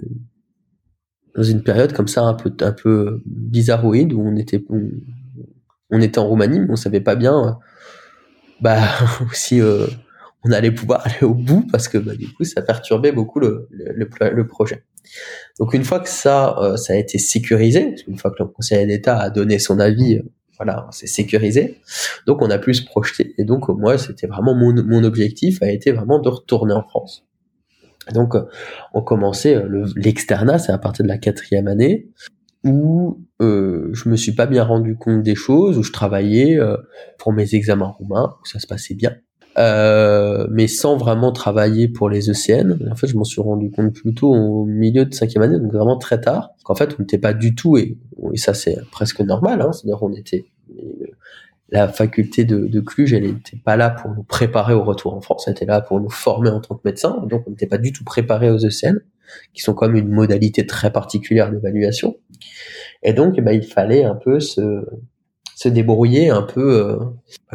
période comme ça un peu un peu bizarroïde où on était on était en Roumanie mais on savait pas bien bah aussi euh, on allait pouvoir aller au bout parce que bah, du coup ça perturbait beaucoup le, le, le, projet. Donc une fois que ça euh, ça a été sécurisé, une fois que le Conseil d'État a donné son avis, euh, voilà, c'est sécurisé. Donc on a pu se projeter. Et donc moi c'était vraiment mon, mon objectif a été vraiment de retourner en France. donc on commençait l'externat, c'est à partir de la quatrième année où euh, je me suis pas bien rendu compte des choses, où je travaillais euh, pour mes examens roumains, où ça se passait bien, euh, mais sans vraiment travailler pour les ECN. En fait, je m'en suis rendu compte plutôt au milieu de cinquième année, donc vraiment très tard, qu'en fait, on n'était pas du tout, et, et ça c'est presque normal, hein, c'est-à-dire on était la faculté de, de Cluj, elle n'était pas là pour nous préparer au retour en France, elle était là pour nous former en tant que médecin, donc on n'était pas du tout préparé aux ECN, qui sont comme une modalité très particulière d'évaluation. Et donc, eh ben, il fallait un peu se, se débrouiller un peu euh,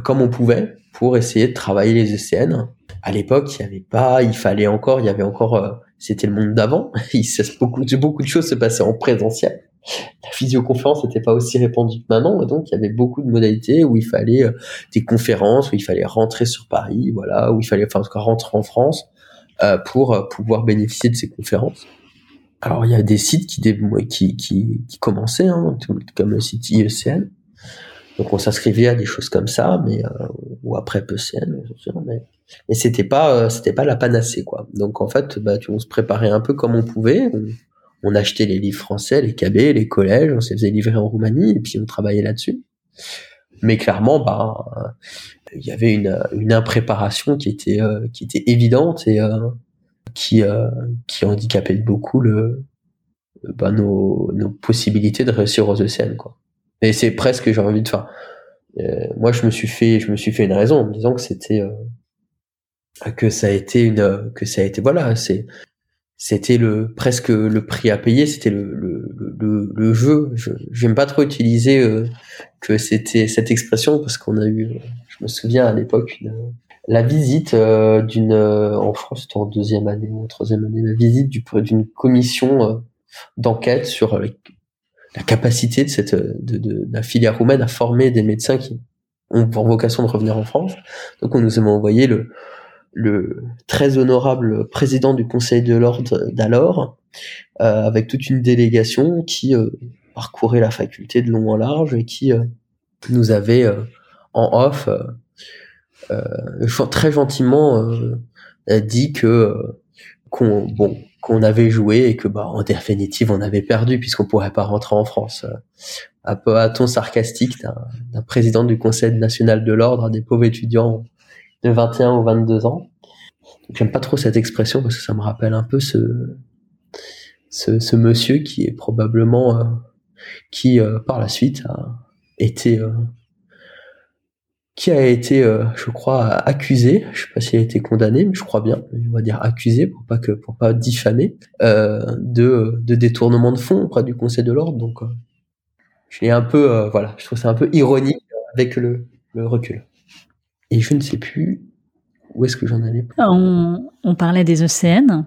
comme on pouvait pour essayer de travailler les ECN. À l'époque, il y avait pas, il fallait encore, il y avait encore, euh, c'était le monde d'avant. Beaucoup, beaucoup de choses se passaient en présentiel la visioconférence n'était pas aussi répandue que maintenant, et donc il y avait beaucoup de modalités où il fallait euh, des conférences, où il fallait rentrer sur Paris, voilà, où il fallait, enfin en tout cas rentrer en France euh, pour euh, pouvoir bénéficier de ces conférences. Alors il y a des sites qui qui qui, qui commençaient, hein, comme le site IECN. Donc on s'inscrivait à des choses comme ça, mais ou après PECN, mais mais c'était pas c'était pas la panacée quoi. Donc en fait, bah, on se préparait un peu comme on pouvait on achetait les livres français, les KB, les collèges, on s'est faisait livrer en Roumanie et puis on travaillait là-dessus. Mais clairement, bah, il y avait une, une impréparation qui était euh, qui était évidente et euh, qui euh, qui handicapait beaucoup le bah, nos, nos possibilités de réussir aux ECN quoi. Et c'est presque j'ai envie de faire. moi, je me suis fait je me suis fait une raison en me disant que c'était que ça a été une que ça a été voilà c'est c'était le presque le prix à payer, c'était le, le, le, le, jeu. Je j'aime pas trop utiliser euh, que c'était cette expression parce qu'on a eu, je me souviens à l'époque la visite euh, d'une euh, en France c'était en deuxième année ou en troisième année la visite d'une commission d'enquête sur la capacité de cette de, de, la filière roumaine à former des médecins qui ont pour vocation de revenir en France. Donc on nous a envoyé le le très honorable président du Conseil de l'ordre d'alors, euh, avec toute une délégation qui euh, parcourait la faculté de long en large et qui euh, nous avait en off très gentiment dit que qu'on bon qu'on avait joué et que bah en définitive on avait perdu puisqu'on pourrait pas rentrer en France. Un peu à ton sarcastique d'un président du Conseil national de l'ordre à des pauvres étudiants de 21 ou 22 ans. J'aime pas trop cette expression parce que ça me rappelle un peu ce, ce, ce monsieur qui est probablement, euh, qui euh, par la suite a été, euh, qui a été, je crois, accusé. Je sais pas s'il a été condamné, mais je crois bien. On va dire accusé pour pas que, pour pas diffamer, de, de détournement de fonds auprès du Conseil de l'ordre. Donc, je l'ai un peu, voilà, je trouve ça un peu ironique avec le, le recul. Et je ne sais plus où est-ce que j'en allais on, on, parlait des ECN.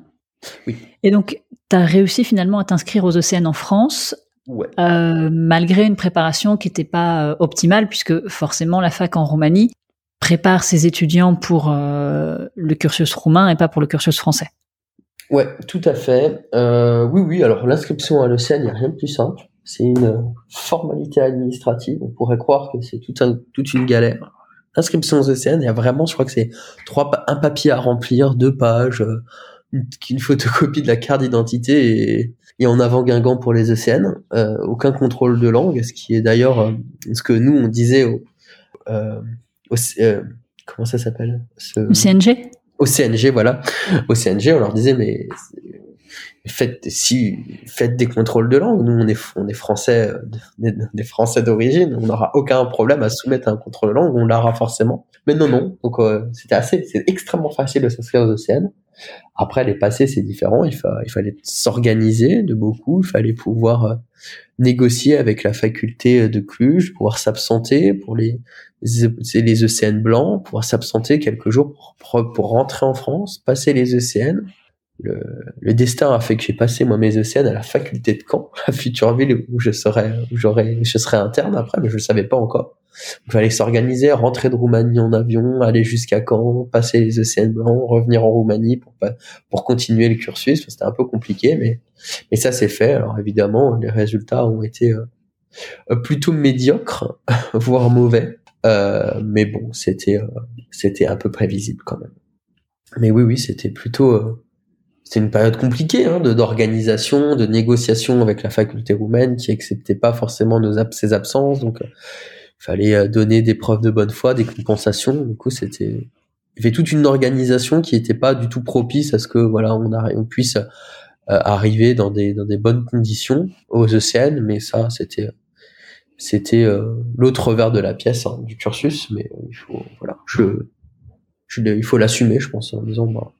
Oui. Et donc, tu as réussi finalement à t'inscrire aux ECN en France. malgré une préparation qui n'était pas optimale, puisque forcément la fac en Roumanie prépare ses étudiants pour le cursus roumain et pas pour le cursus français. Ouais, tout à fait. oui, oui. Alors l'inscription à l'ECN, il n'y a rien de plus simple. C'est une formalité administrative. On pourrait croire que c'est tout toute une galère. Inscription aux ECN, il y a vraiment, je crois que c'est trois, un papier à remplir, deux pages, euh, une, photocopie de la carte d'identité et, et en avant Guingamp pour les ECN. Euh, aucun contrôle de langue, ce qui est d'ailleurs euh, ce que nous on disait au, euh, au comment ça s'appelle? Au CNG. Au CNG, voilà. Au CNG, on leur disait mais faites si faites des contrôles de langue. Nous, on est on est français, euh, des français d'origine. On n'aura aucun problème à soumettre un contrôle de langue. On l'aura forcément. Mais non, non. Donc euh, c'était assez, c'est extrêmement facile de s'inscrire aux OCN. Après les passés, c'est différent. Il, il fallait s'organiser de beaucoup. Il fallait pouvoir euh, négocier avec la faculté de Cluj, pouvoir s'absenter pour les les ECN blancs, pouvoir s'absenter quelques jours pour, pour rentrer en France, passer les ECN le, le, destin a fait que j'ai passé moi mes ECN à la faculté de Caen, la future ville où je serais, où j'aurais, je serais interne après, mais je le savais pas encore. Il fallait s'organiser, rentrer de Roumanie en avion, aller jusqu'à Caen, passer les ECN blancs, revenir en Roumanie pour pour continuer le cursus. C'était un peu compliqué, mais mais ça c'est fait. Alors évidemment, les résultats ont été euh, plutôt médiocres, voire mauvais. Euh, mais bon, c'était euh, c'était un peu prévisible quand même. Mais oui, oui, c'était plutôt euh, c'était une période compliquée hein, d'organisation, de négociation avec la faculté roumaine qui acceptait pas forcément nos ab ses absences, donc euh, fallait euh, donner des preuves de bonne foi, des compensations. Du coup, c'était il y avait toute une organisation qui était pas du tout propice à ce que voilà on, on puisse euh, arriver dans des dans des bonnes conditions aux ECN, mais ça c'était c'était l'autre revers de la pièce hein, du cursus, mais il faut voilà je il faut l'assumer, je pense en disant bah,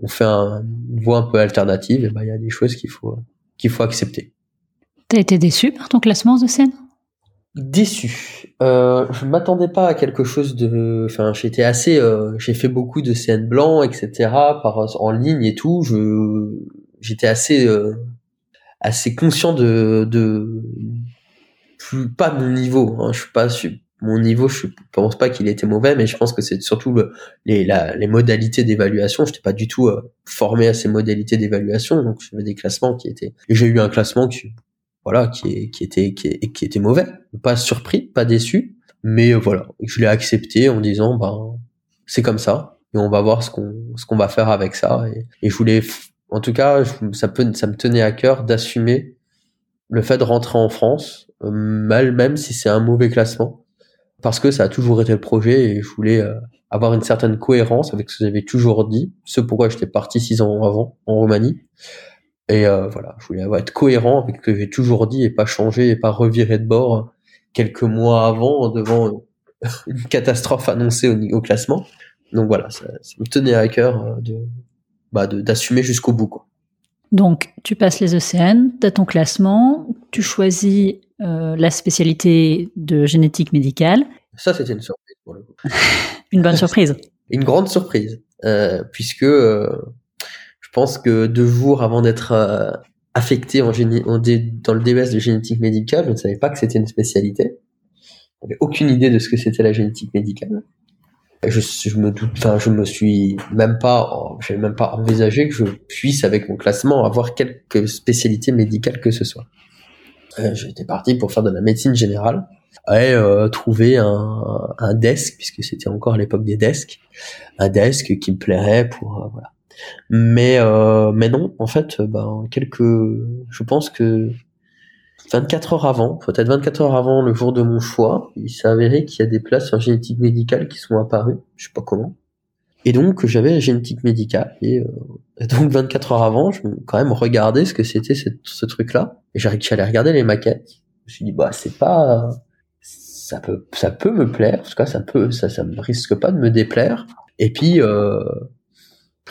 on fait une voie un peu alternative, et ben il y a des choses qu'il faut qu'il faut accepter. T'as été déçu par ton classement de scène? Déçu. Euh, je m'attendais pas à quelque chose de. Enfin, j'étais assez. Euh, j'ai fait beaucoup de scènes blancs, etc. Par en ligne et tout. Je j'étais assez euh, assez conscient de de pas de mon niveau. Hein, je suis pas mon niveau, je pense pas qu'il était mauvais, mais je pense que c'est surtout les, les modalités d'évaluation. Je n'étais pas du tout euh, formé à ces modalités d'évaluation, donc j'avais des classements qui étaient. J'ai eu un classement qui, voilà, qui, qui était qui, était mauvais. Pas surpris, pas déçu, mais voilà, je l'ai accepté en disant, ben c'est comme ça, et on va voir ce qu'on ce qu'on va faire avec ça. Et, je voulais, en tout cas, ça peut ça me tenait à cœur d'assumer le fait de rentrer en France, euh, même si c'est un mauvais classement parce que ça a toujours été le projet et je voulais euh, avoir une certaine cohérence avec ce que j'avais toujours dit, ce pourquoi j'étais parti six ans avant en Roumanie. Et euh, voilà, je voulais avoir, être cohérent avec ce que j'ai toujours dit et pas changer et pas revirer de bord quelques mois avant devant une catastrophe annoncée au, classement. Donc voilà, ça, ça, me tenait à cœur euh, de bah, d'assumer jusqu'au bout. Quoi. Donc tu passes les ECN, tu as ton classement, tu choisis euh, la spécialité de génétique médicale. Ça, c'était une surprise pour le coup. une bonne surprise. une grande surprise, euh, puisque euh, je pense que deux jours avant d'être affecté en génie, dans le DES de génétique médicale, je ne savais pas que c'était une spécialité. Je n'avais aucune idée de ce que c'était la génétique médicale. Je, je me doute, enfin, je me suis même pas, j'avais même pas envisagé que je puisse, avec mon classement, avoir quelque spécialité médicale que ce soit. Euh, j'étais parti pour faire de la médecine générale. Et euh, trouver un, un desk puisque c'était encore l'époque des desks. Un desk qui me plairait pour euh, voilà. Mais euh, mais non en fait ben quelques je pense que 24 heures avant peut-être 24 heures avant le jour de mon choix il s'est avéré qu'il y a des places en génétique médicale qui sont apparues. Je sais pas comment et donc j'avais la génétique médicale et, euh, donc 24 heures avant, je quand même regardais ce que c'était ce truc-là. Et j'allais regarder les maquettes. Je me suis dit bah c'est pas ça peut ça peut me plaire, en tout cas ça peut ça ça me risque pas de me déplaire. Et puis euh,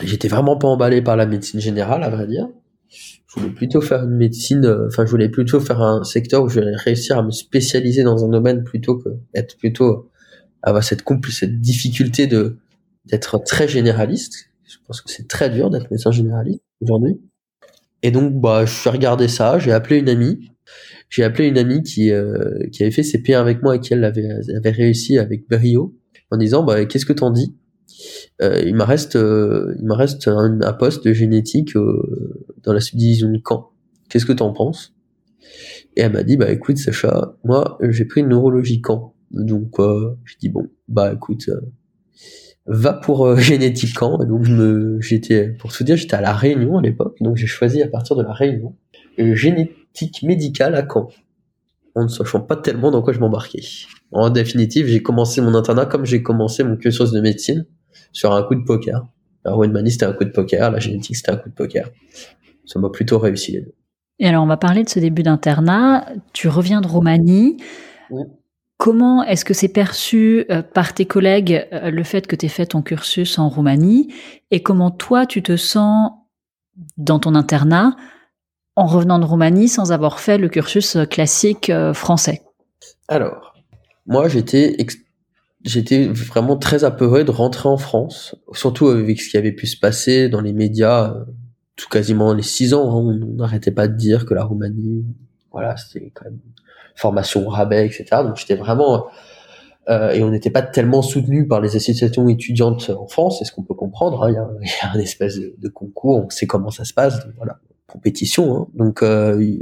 j'étais vraiment pas emballé par la médecine générale à vrai dire. Je voulais plutôt faire une médecine, euh, enfin je voulais plutôt faire un secteur où je vais réussir à me spécialiser dans un domaine plutôt que être plutôt avoir cette cette difficulté de d'être très généraliste. Je pense que c'est très dur d'être médecin généraliste aujourd'hui. Et donc, bah, je suis regardé ça, j'ai appelé une amie. J'ai appelé une amie qui euh, qui avait fait ses P1 avec moi et qui elle avait, avait réussi avec brio en disant bah qu'est-ce que t'en dis? Euh, il me reste euh, il me reste un, poste de génétique dans la subdivision de Caen qu'est-ce que t'en penses? Et elle m'a dit bah écoute Sacha moi j'ai pris une neurologie Caen donc je dis bon bah écoute va pour génétique Caen et donc j'étais pour tout dire j'étais à la Réunion à l'époque donc j'ai choisi à partir de la Réunion génétique médicale à Caen, en ne sachant pas tellement dans quoi je m'embarquais. En définitive, j'ai commencé mon internat comme j'ai commencé mon cursus de médecine, sur un coup de poker. La Mani, c'était un coup de poker, la génétique, c'était un coup de poker. Ça m'a plutôt réussi les deux. Et alors, on va parler de ce début d'internat. Tu reviens de Roumanie. Comment est-ce que c'est perçu euh, par tes collègues euh, le fait que tu aies fait ton cursus en Roumanie? Et comment toi, tu te sens dans ton internat en revenant de Roumanie sans avoir fait le cursus euh, classique français? Alors, moi j'étais j'étais vraiment très apeuré de rentrer en France, surtout avec ce qui avait pu se passer dans les médias tout quasiment les six ans. Hein, on n'arrêtait pas de dire que la Roumanie, voilà, c'était quand même formation rabais, etc. Donc j'étais vraiment et on n'était pas tellement soutenu par les associations étudiantes en France, c'est ce qu'on peut comprendre. Hein. Il, y a, un espèce de, de, concours, on sait comment ça se passe. Donc, voilà compétition. Hein. Donc euh,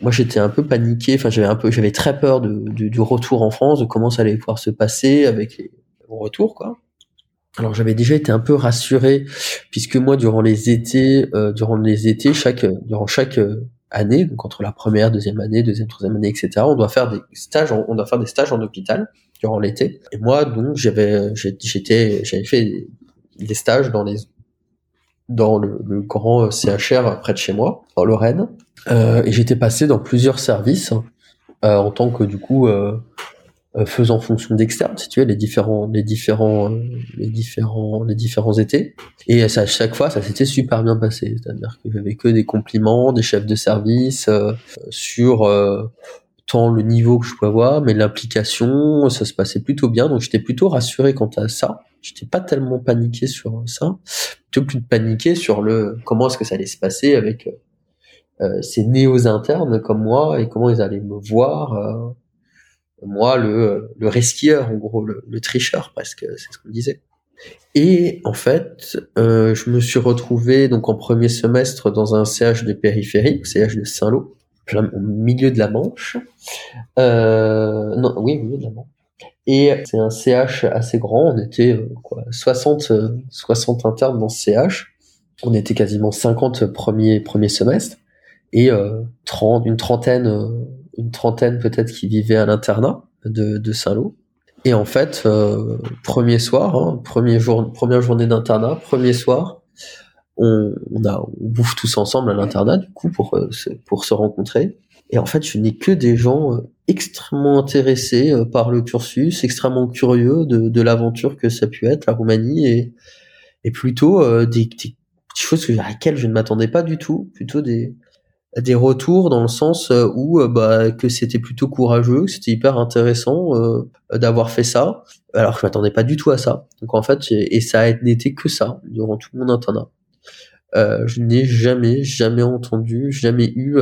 moi j'étais un peu paniqué. Enfin j'avais un peu, j'avais très peur de, du retour en France, de comment ça allait pouvoir se passer avec mon retour quoi. Alors j'avais déjà été un peu rassuré puisque moi durant les étés, euh, durant les étés, chaque durant chaque euh, année, donc entre la première, deuxième année, deuxième, troisième année, etc. On doit faire des stages, on doit faire des stages en hôpital durant l'été. Et moi donc j'avais j'étais j'avais fait des stages dans les dans le, grand CHR près de chez moi, en Lorraine. Euh, et j'étais passé dans plusieurs services euh, en tant que du coup euh, faisant fonction d'externe, si tu veux, les différents, les différents, les différents, les différents étés. Et à chaque fois, ça s'était super bien passé. C'est-à-dire que j'avais que des compliments des chefs de service sur tant le niveau que je pouvais avoir, mais l'implication, ça se passait plutôt bien. Donc j'étais plutôt rassuré quant à ça. J'étais pas tellement paniqué sur ça, plutôt plus de sur le comment est-ce que ça allait se passer avec euh, ces néos internes comme moi et comment ils allaient me voir. Moi, le, le resquieur, en gros, le, le tricheur, presque, c'est ce qu'on disait. Et en fait, euh, je me suis retrouvé donc en premier semestre dans un CH de périphérie, CH de Saint-Lô, au milieu de la Manche. Euh, non, oui, au milieu de la Manche. Et c'est un CH assez grand. On était euh, quoi, 60, 60 euh, internes dans ce CH. On était quasiment 50 premiers premiers semestres et euh, 30, une trentaine, euh, une trentaine peut-être qui vivaient à l'internat de, de Saint-Lô. Et en fait, euh, premier soir, hein, premier jour, première journée d'internat, premier soir, on, on, a, bouffe tous ensemble à l'internat du coup pour pour se rencontrer. Et en fait, je n'ai que des gens euh, extrêmement intéressés euh, par le cursus, extrêmement curieux de, l'aventure que ça a pu être la Roumanie et, et plutôt euh, des, des, choses à laquelle je ne m'attendais pas du tout, plutôt des, des retours dans le sens où bah, que c'était plutôt courageux, que c'était hyper intéressant d'avoir fait ça, alors que je m'attendais pas du tout à ça. Donc en fait, et ça n'était que ça durant tout mon internat. Euh, je n'ai jamais, jamais entendu, jamais eu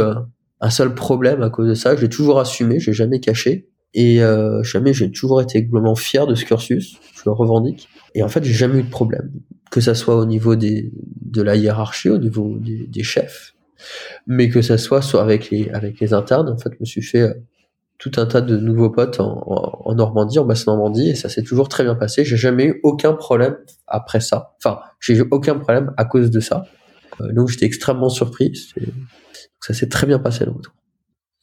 un seul problème à cause de ça. Je l'ai toujours assumé, j'ai jamais caché. Et euh, jamais j'ai toujours été globalement fier de ce cursus, je le revendique. Et en fait, j'ai jamais eu de problème, que ça soit au niveau des, de la hiérarchie, au niveau des, des chefs, mais que ça soit, soit avec les avec les internes. En fait, je me suis fait euh, tout un tas de nouveaux potes en, en, Normandie, en Basse-Normandie, et ça s'est toujours très bien passé. J'ai jamais eu aucun problème après ça. Enfin, j'ai eu aucun problème à cause de ça. Euh, donc j'étais extrêmement surpris ça s'est très bien passé le retour.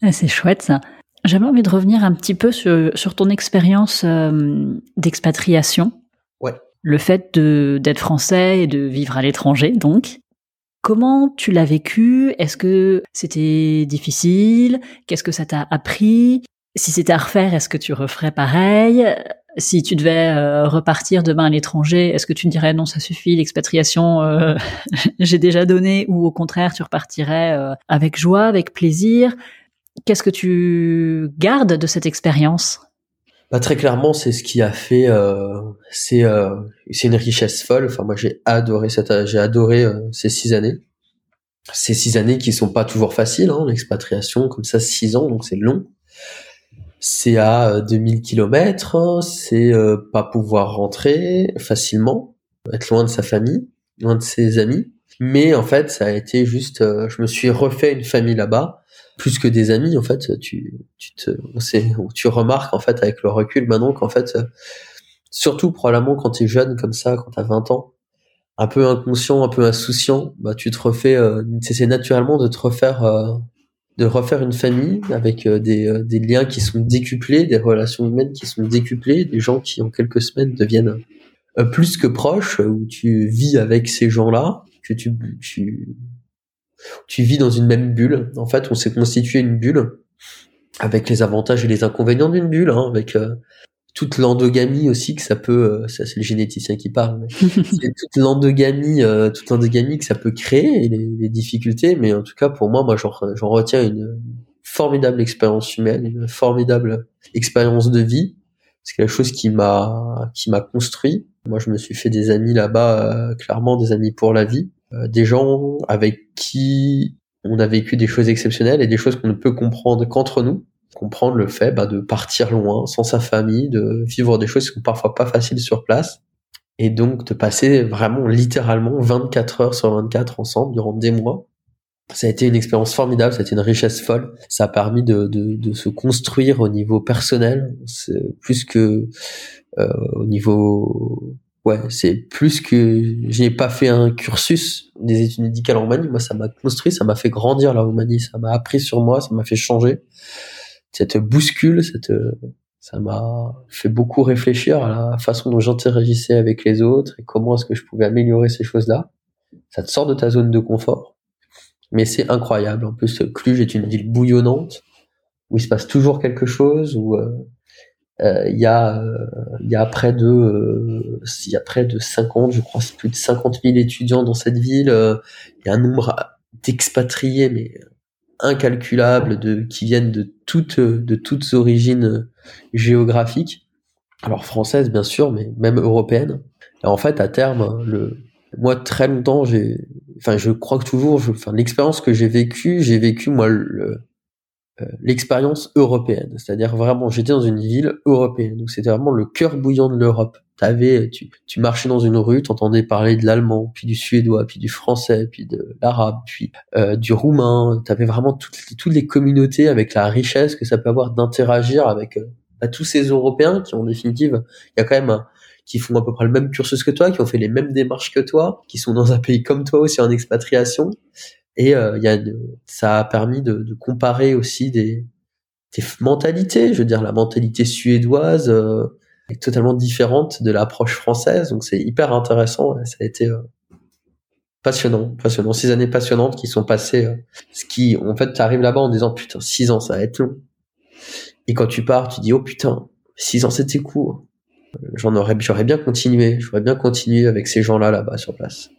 Ah, c'est chouette ça. J'avais envie de revenir un petit peu sur, sur ton expérience euh, d'expatriation. Ouais. Le fait d'être français et de vivre à l'étranger, donc. Comment tu l'as vécu? Est-ce que c'était difficile? Qu'est-ce que ça t'a appris? Si c'était à refaire, est-ce que tu referais pareil? Si tu devais euh, repartir demain à l'étranger, est-ce que tu dirais non, ça suffit, l'expatriation, euh, j'ai déjà donné, ou au contraire, tu repartirais euh, avec joie, avec plaisir? Qu'est-ce que tu gardes de cette expérience? Bah, très clairement, c'est ce qui a fait, c'est c'est une richesse folle. Enfin, moi, j'ai adoré cette, j'ai adoré ces six années. c'est six années qui sont pas toujours faciles, hein, l'expatriation, comme ça, six ans, donc c'est long. C'est à 2000 km, c'est pas pouvoir rentrer facilement, être loin de sa famille, loin de ses amis. Mais en fait, ça a été juste, je me suis refait une famille là-bas plus que des amis en fait tu tu te tu remarques en fait avec le recul maintenant qu'en fait surtout probablement quand tu es jeune comme ça quand tu as 20 ans un peu inconscient un peu insouciant bah tu te refais euh, c'est naturellement de te refaire euh, de refaire une famille avec euh, des, euh, des liens qui sont décuplés des relations humaines qui sont décuplées des gens qui en quelques semaines deviennent plus que proches où tu vis avec ces gens-là que tu tu tu vis dans une même bulle. En fait, on s'est constitué une bulle avec les avantages et les inconvénients d'une bulle, hein, avec euh, toute l'endogamie aussi que ça peut, euh, ça c'est le généticien qui parle, mais toute l'endogamie, euh, toute l'endogamie que ça peut créer et les, difficultés. Mais en tout cas, pour moi, moi j'en retiens une formidable expérience humaine, une formidable expérience de vie. C'est quelque chose qui m'a qui m'a construit. Moi, je me suis fait des amis là-bas, clairement des amis pour la vie. Euh, des gens avec qui on a vécu des choses exceptionnelles et des choses qu'on ne peut comprendre qu'entre nous. Comprendre le fait bah, de partir loin, sans sa famille, de vivre des choses qui sont parfois pas faciles sur place, et donc de passer vraiment littéralement 24 heures sur 24 ensemble durant des mois. Ça a été une expérience formidable, ça a été une richesse folle. Ça a permis de, de, de se construire au niveau personnel, plus que euh, au niveau ouais, c'est plus que j'ai pas fait un cursus des études médicales en Roumanie. Moi, ça m'a construit, ça m'a fait grandir la Roumanie, ça m'a appris sur moi, ça m'a fait changer. Cette bouscule, cette, ça m'a fait beaucoup réfléchir à la façon dont j'interagissais avec les autres et comment est-ce que je pouvais améliorer ces choses-là. Ça te sort de ta zone de confort. Mais c'est incroyable. En plus, Cluj est une ville bouillonnante où il se passe toujours quelque chose, euh, il y a euh, il y a près de euh, il y a près de 50 je crois plus de 50 000 étudiants dans cette ville. Il y a un nombre d'expatriés mais incalculable de qui viennent de toutes de toutes origines géographiques. Alors françaises bien sûr mais même européennes. Et en fait à terme le moi très longtemps j'ai enfin je crois que toujours je, enfin l'expérience que j'ai vécue j'ai vécu moi le, euh, l'expérience européenne, c'est-à-dire vraiment j'étais dans une ville européenne, donc c'était vraiment le cœur bouillant de l'Europe. T'avais, tu, tu marchais dans une rue, t'entendais parler de l'allemand, puis du suédois, puis du français, puis de l'arabe, puis euh, du roumain. T'avais vraiment toutes, toutes les communautés avec la richesse que ça peut avoir d'interagir avec euh, bah, tous ces Européens qui en définitive, il y a quand même qui font à peu près le même cursus que toi, qui ont fait les mêmes démarches que toi, qui sont dans un pays comme toi aussi en expatriation, et euh, y a, ça a permis de, de comparer aussi des, des, mentalités. Je veux dire, la mentalité suédoise euh, est totalement différente de l'approche française. Donc c'est hyper intéressant. Ça a été euh, passionnant, passionnant. Six années passionnantes qui sont passées. Ce qui, en fait, tu là-bas en disant putain, six ans, ça va être long. Et quand tu pars, tu dis oh putain, six ans c'était court. J'en aurais, j'aurais bien continué. J'aurais bien continué avec ces gens-là là-bas sur place.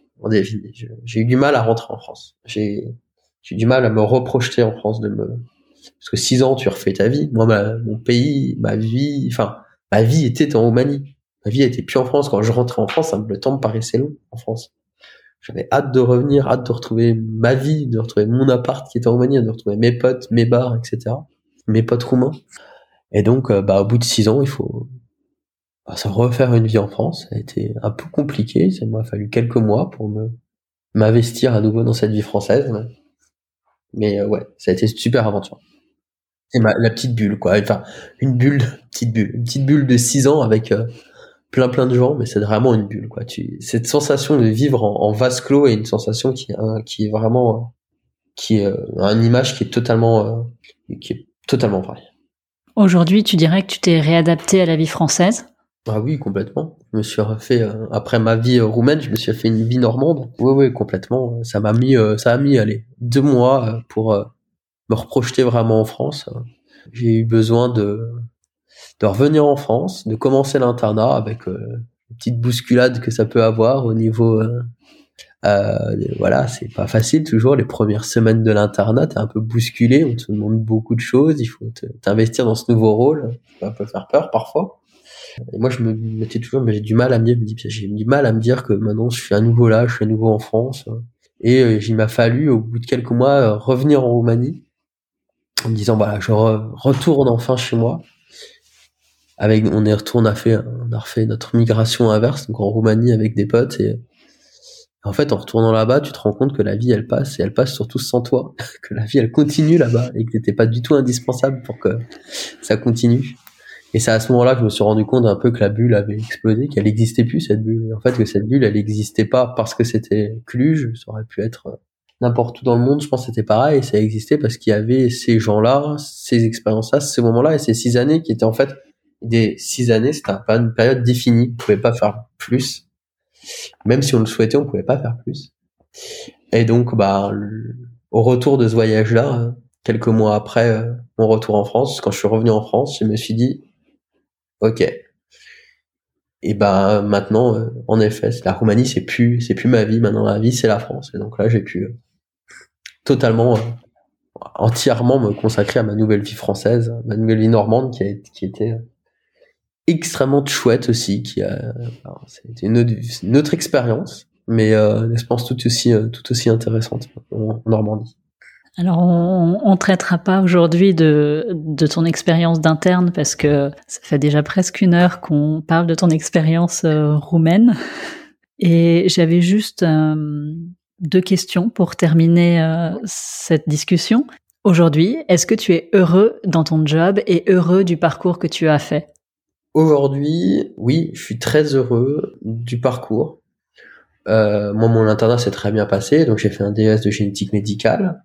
J'ai eu du mal à rentrer en France. J'ai eu du mal à me reprojeter en France de me parce que six ans tu refais ta vie. Moi, mon pays, ma vie, enfin ma vie était en Roumanie. Ma vie était plus en France. Quand je rentrais en France, le temps me paraissait long en France. J'avais hâte de revenir, hâte de retrouver ma vie, de retrouver mon appart qui était en Roumanie, de retrouver mes potes, mes bars, etc. Mes potes roumains. Et donc, euh, bah, au bout de six ans, il faut, bah, ça refaire une vie en France, ça a été un peu compliqué. Ça m'a fallu quelques mois pour me m'investir à nouveau dans cette vie française. Mais euh, ouais, ça a été une super aventure. C'est la petite bulle, quoi. Enfin, une bulle, petite bulle, une petite bulle de 6 ans avec euh, plein plein de gens, mais c'est vraiment une bulle, quoi. Tu, cette sensation de vivre en, vase clos est une sensation qui, qui est vraiment, qui est euh, une image qui est totalement, qui est totalement vraie. Aujourd'hui, tu dirais que tu t'es réadapté à la vie française? Ah oui, complètement. Je me suis refait euh, après ma vie euh, roumaine, je me suis fait une vie normande. Oui, oui, complètement. Ça m'a mis, euh, ça a mis, allez, deux mois pour me reprojeter vraiment en France. J'ai eu besoin de de revenir en France, de commencer l'internat avec une petite bousculade que ça peut avoir au niveau. voilà, c'est pas facile toujours les premières semaines de l'internat. T'es un peu bousculé, on te demande beaucoup de choses, il faut t'investir dans ce nouveau rôle. Ça peut faire peur parfois. Moi, je me mettais toujours, mais j'ai du mal à me dire, j'ai du mal à me dire que maintenant je suis à nouveau là, je suis à nouveau en France. Et il m'a fallu, au bout de quelques mois, revenir en Roumanie en me disant voilà, je retourne enfin chez moi. Avec, on est retourné, on a fait, on a refait notre migration inverse, donc en Roumanie avec des potes et en fait, en retournant là-bas, tu te rends compte que la vie, elle passe et elle passe surtout sans toi, que la vie, elle continue là-bas et que t'étais pas du tout indispensable pour que ça continue. Et c'est à ce moment-là que je me suis rendu compte un peu que la bulle avait explosé, qu'elle n'existait plus cette bulle. Et en fait, que cette bulle, elle n'existait pas parce que c'était Cluj, ça aurait pu être euh, n'importe où dans le monde. Je pense que c'était pareil. Ça existait parce qu'il y avait ces gens-là, ces expériences-là, ces moments-là et ces six années qui étaient en fait des six années. C'était une période définie. On pouvait pas faire plus. Même si on le souhaitait, on pouvait pas faire plus. Et donc, bah, au retour de ce voyage-là, quelques mois après euh, mon retour en France, quand je suis revenu en France, je me suis dit, Ok. Et ben maintenant, euh, en effet, la Roumanie c'est plus c'est plus ma vie. Maintenant la vie c'est la France. Et donc là j'ai pu euh, totalement, euh, entièrement me consacrer à ma nouvelle vie française, ma nouvelle vie normande qui a qui était extrêmement chouette aussi. Qui a c'était une, une, autre expérience, mais euh, je pense tout aussi tout aussi intéressante en Normandie. Alors, on ne traitera pas aujourd'hui de, de ton expérience d'interne parce que ça fait déjà presque une heure qu'on parle de ton expérience euh, roumaine. Et j'avais juste euh, deux questions pour terminer euh, cette discussion. Aujourd'hui, est-ce que tu es heureux dans ton job et heureux du parcours que tu as fait? Aujourd'hui, oui, je suis très heureux du parcours. moi, mon internat s'est très bien passé, donc j'ai fait un DS de génétique médicale.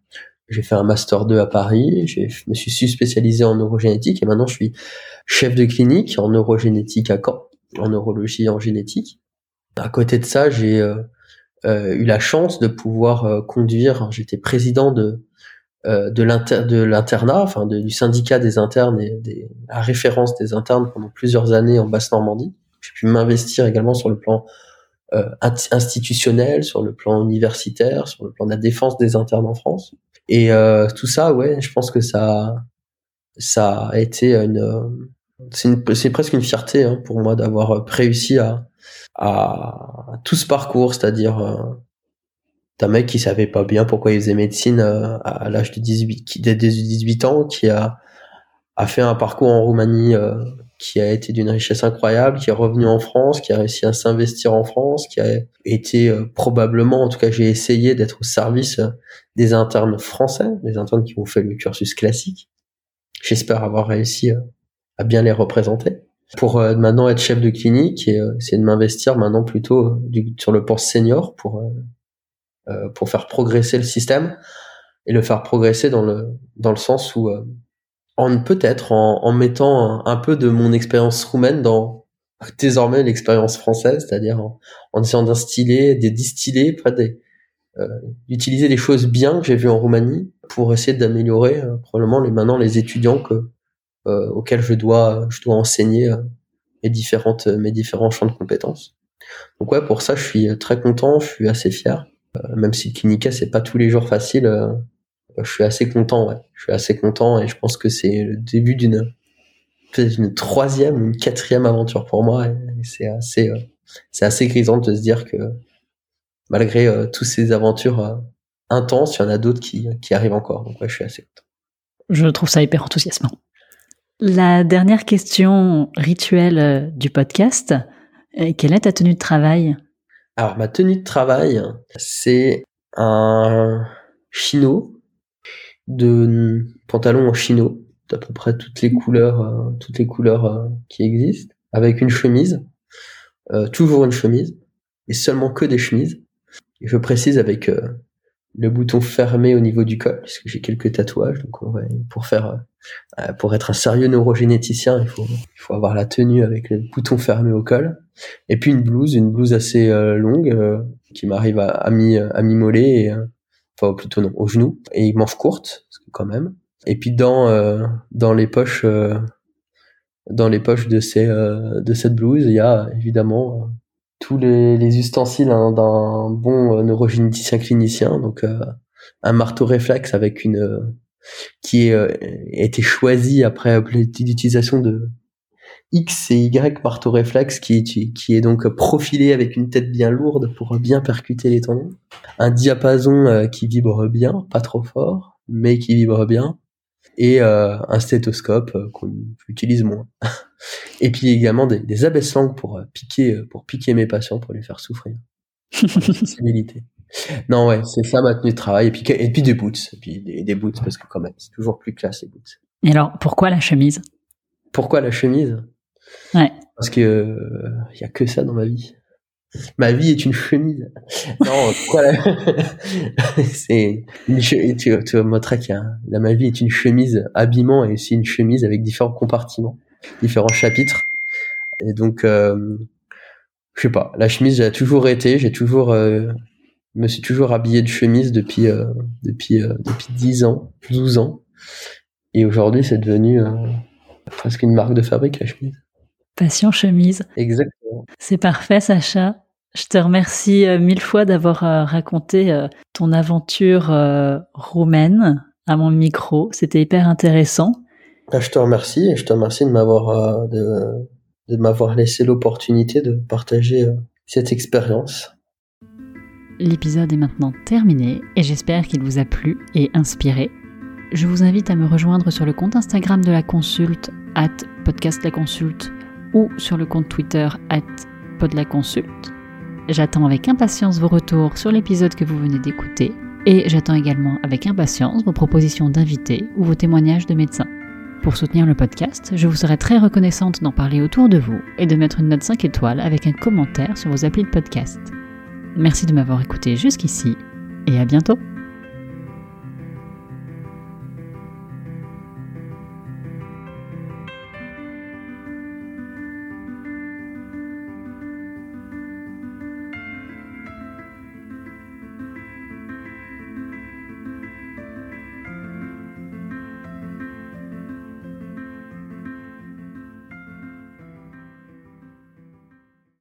J'ai fait un master 2 à Paris, je me suis spécialisé en neurogénétique et maintenant je suis chef de clinique en neurogénétique à Caen, en neurologie et en génétique. À côté de ça, j'ai euh, euh, eu la chance de pouvoir euh, conduire, j'étais président de l'internat, enfin du syndicat des internes et des, la référence des internes pendant plusieurs années en Basse-Normandie. J'ai pu m'investir également sur le plan institutionnel, sur le plan universitaire, sur le plan de la défense des internes en France. Et euh, tout ça, ouais, je pense que ça, ça a été une, c'est presque une fierté hein, pour moi d'avoir réussi à, à, tout ce parcours, c'est-à-dire euh, d'un mec qui savait pas bien pourquoi il faisait médecine euh, à l'âge de 18, qui dès 18 ans, qui a, a fait un parcours en Roumanie euh, qui a été d'une richesse incroyable, qui est revenu en France, qui a réussi à s'investir en France, qui a été euh, probablement, en tout cas j'ai essayé d'être au service euh, des internes français, des internes qui ont fait le cursus classique. J'espère avoir réussi euh, à bien les représenter. Pour maintenant être chef de clinique et essayer de m'investir maintenant plutôt sur le poste senior pour pour faire progresser le système et le faire progresser dans le dans le sens où en peut-être en, mettant un, peu de mon expérience roumaine dans désormais l'expérience française, c'est-à-dire en, essayant d'instiller, de distiller, euh, d'utiliser les choses bien que j'ai vues en Roumanie pour essayer d'améliorer euh, probablement les maintenant les étudiants que euh, auxquels je dois je dois enseigner euh, mes différentes mes différents champs de compétences. Donc ouais, pour ça je suis très content, je suis assez fier, même si le clinica c'est pas tous les jours facile je suis assez content, ouais. Je suis assez content et je pense que c'est le début d'une une troisième, une quatrième aventure pour moi. Et c'est assez, euh, c'est assez grisant de se dire que malgré euh, toutes ces aventures euh, intenses, il y en a d'autres qui, qui arrivent encore. Donc ouais, je suis assez content. Je trouve ça hyper enthousiasmant. La dernière question rituelle du podcast, quelle est ta tenue de travail? Alors ma tenue de travail, c'est un chino de pantalons en chino d'à peu près toutes les couleurs euh, toutes les couleurs euh, qui existent avec une chemise euh, toujours une chemise et seulement que des chemises. Et je précise avec le bouton fermé au niveau du col puisque j'ai quelques tatouages donc pour faire pour être un sérieux neurogénéticien il faut il faut avoir la tenue avec le bouton fermé au col. Et puis une blouse une blouse assez longue qui m'arrive à, à mi à mi mollet et plutôt non, au genou, et manches courtes quand même. Et puis dans euh, dans les poches euh, dans les poches de ces euh, de cette blouse, il y a évidemment tous les, les ustensiles hein, d'un bon neurogénéticien clinicien, donc un marteau réflexe avec une qui a été choisi après l'utilisation de X et Y marteau réflexe qui, qui est donc profilé avec une tête bien lourde pour bien percuter les tendons. Un diapason euh, qui vibre bien, pas trop fort, mais qui vibre bien. Et euh, un stéthoscope euh, qu'on utilise moins. et puis également des, des abaisse-langues pour piquer, pour piquer mes patients, pour les faire souffrir. non, ouais, c'est ça ma tenue de travail. Et puis, et puis des boots. Et puis des, des boots, parce que quand même, c'est toujours plus classe les boots. Et alors, pourquoi la chemise? Pourquoi la chemise? Ouais. Parce que il euh, y a que ça dans ma vie. Ma vie est une chemise. non, pourquoi C'est une chemise. Tu, tu vois, qu'il y là, ma vie est une chemise habillement et aussi une chemise avec différents compartiments, différents chapitres. Et donc, euh, je sais pas. La chemise, j'ai toujours été. J'ai toujours, euh, me suis toujours habillé de chemise depuis euh, depuis euh, depuis 10 ans, 12 ans. Et aujourd'hui, c'est devenu presque une marque de fabrique la chemise. Passion chemise. Exactement. C'est parfait, Sacha. Je te remercie euh, mille fois d'avoir euh, raconté euh, ton aventure roumaine à mon micro. C'était hyper intéressant. Bah, je te remercie et je te remercie de m'avoir de, de m'avoir laissé l'opportunité de partager cette expérience. L'épisode est maintenant terminé et j'espère qu'il vous a plu et inspiré. Je vous invite à me rejoindre sur le compte Instagram de la consulte, at podcast la consulte, ou sur le compte Twitter at podlaconsulte. J'attends avec impatience vos retours sur l'épisode que vous venez d'écouter et j'attends également avec impatience vos propositions d'invités ou vos témoignages de médecins. Pour soutenir le podcast, je vous serai très reconnaissante d'en parler autour de vous et de mettre une note 5 étoiles avec un commentaire sur vos applis de podcast. Merci de m'avoir écouté jusqu'ici et à bientôt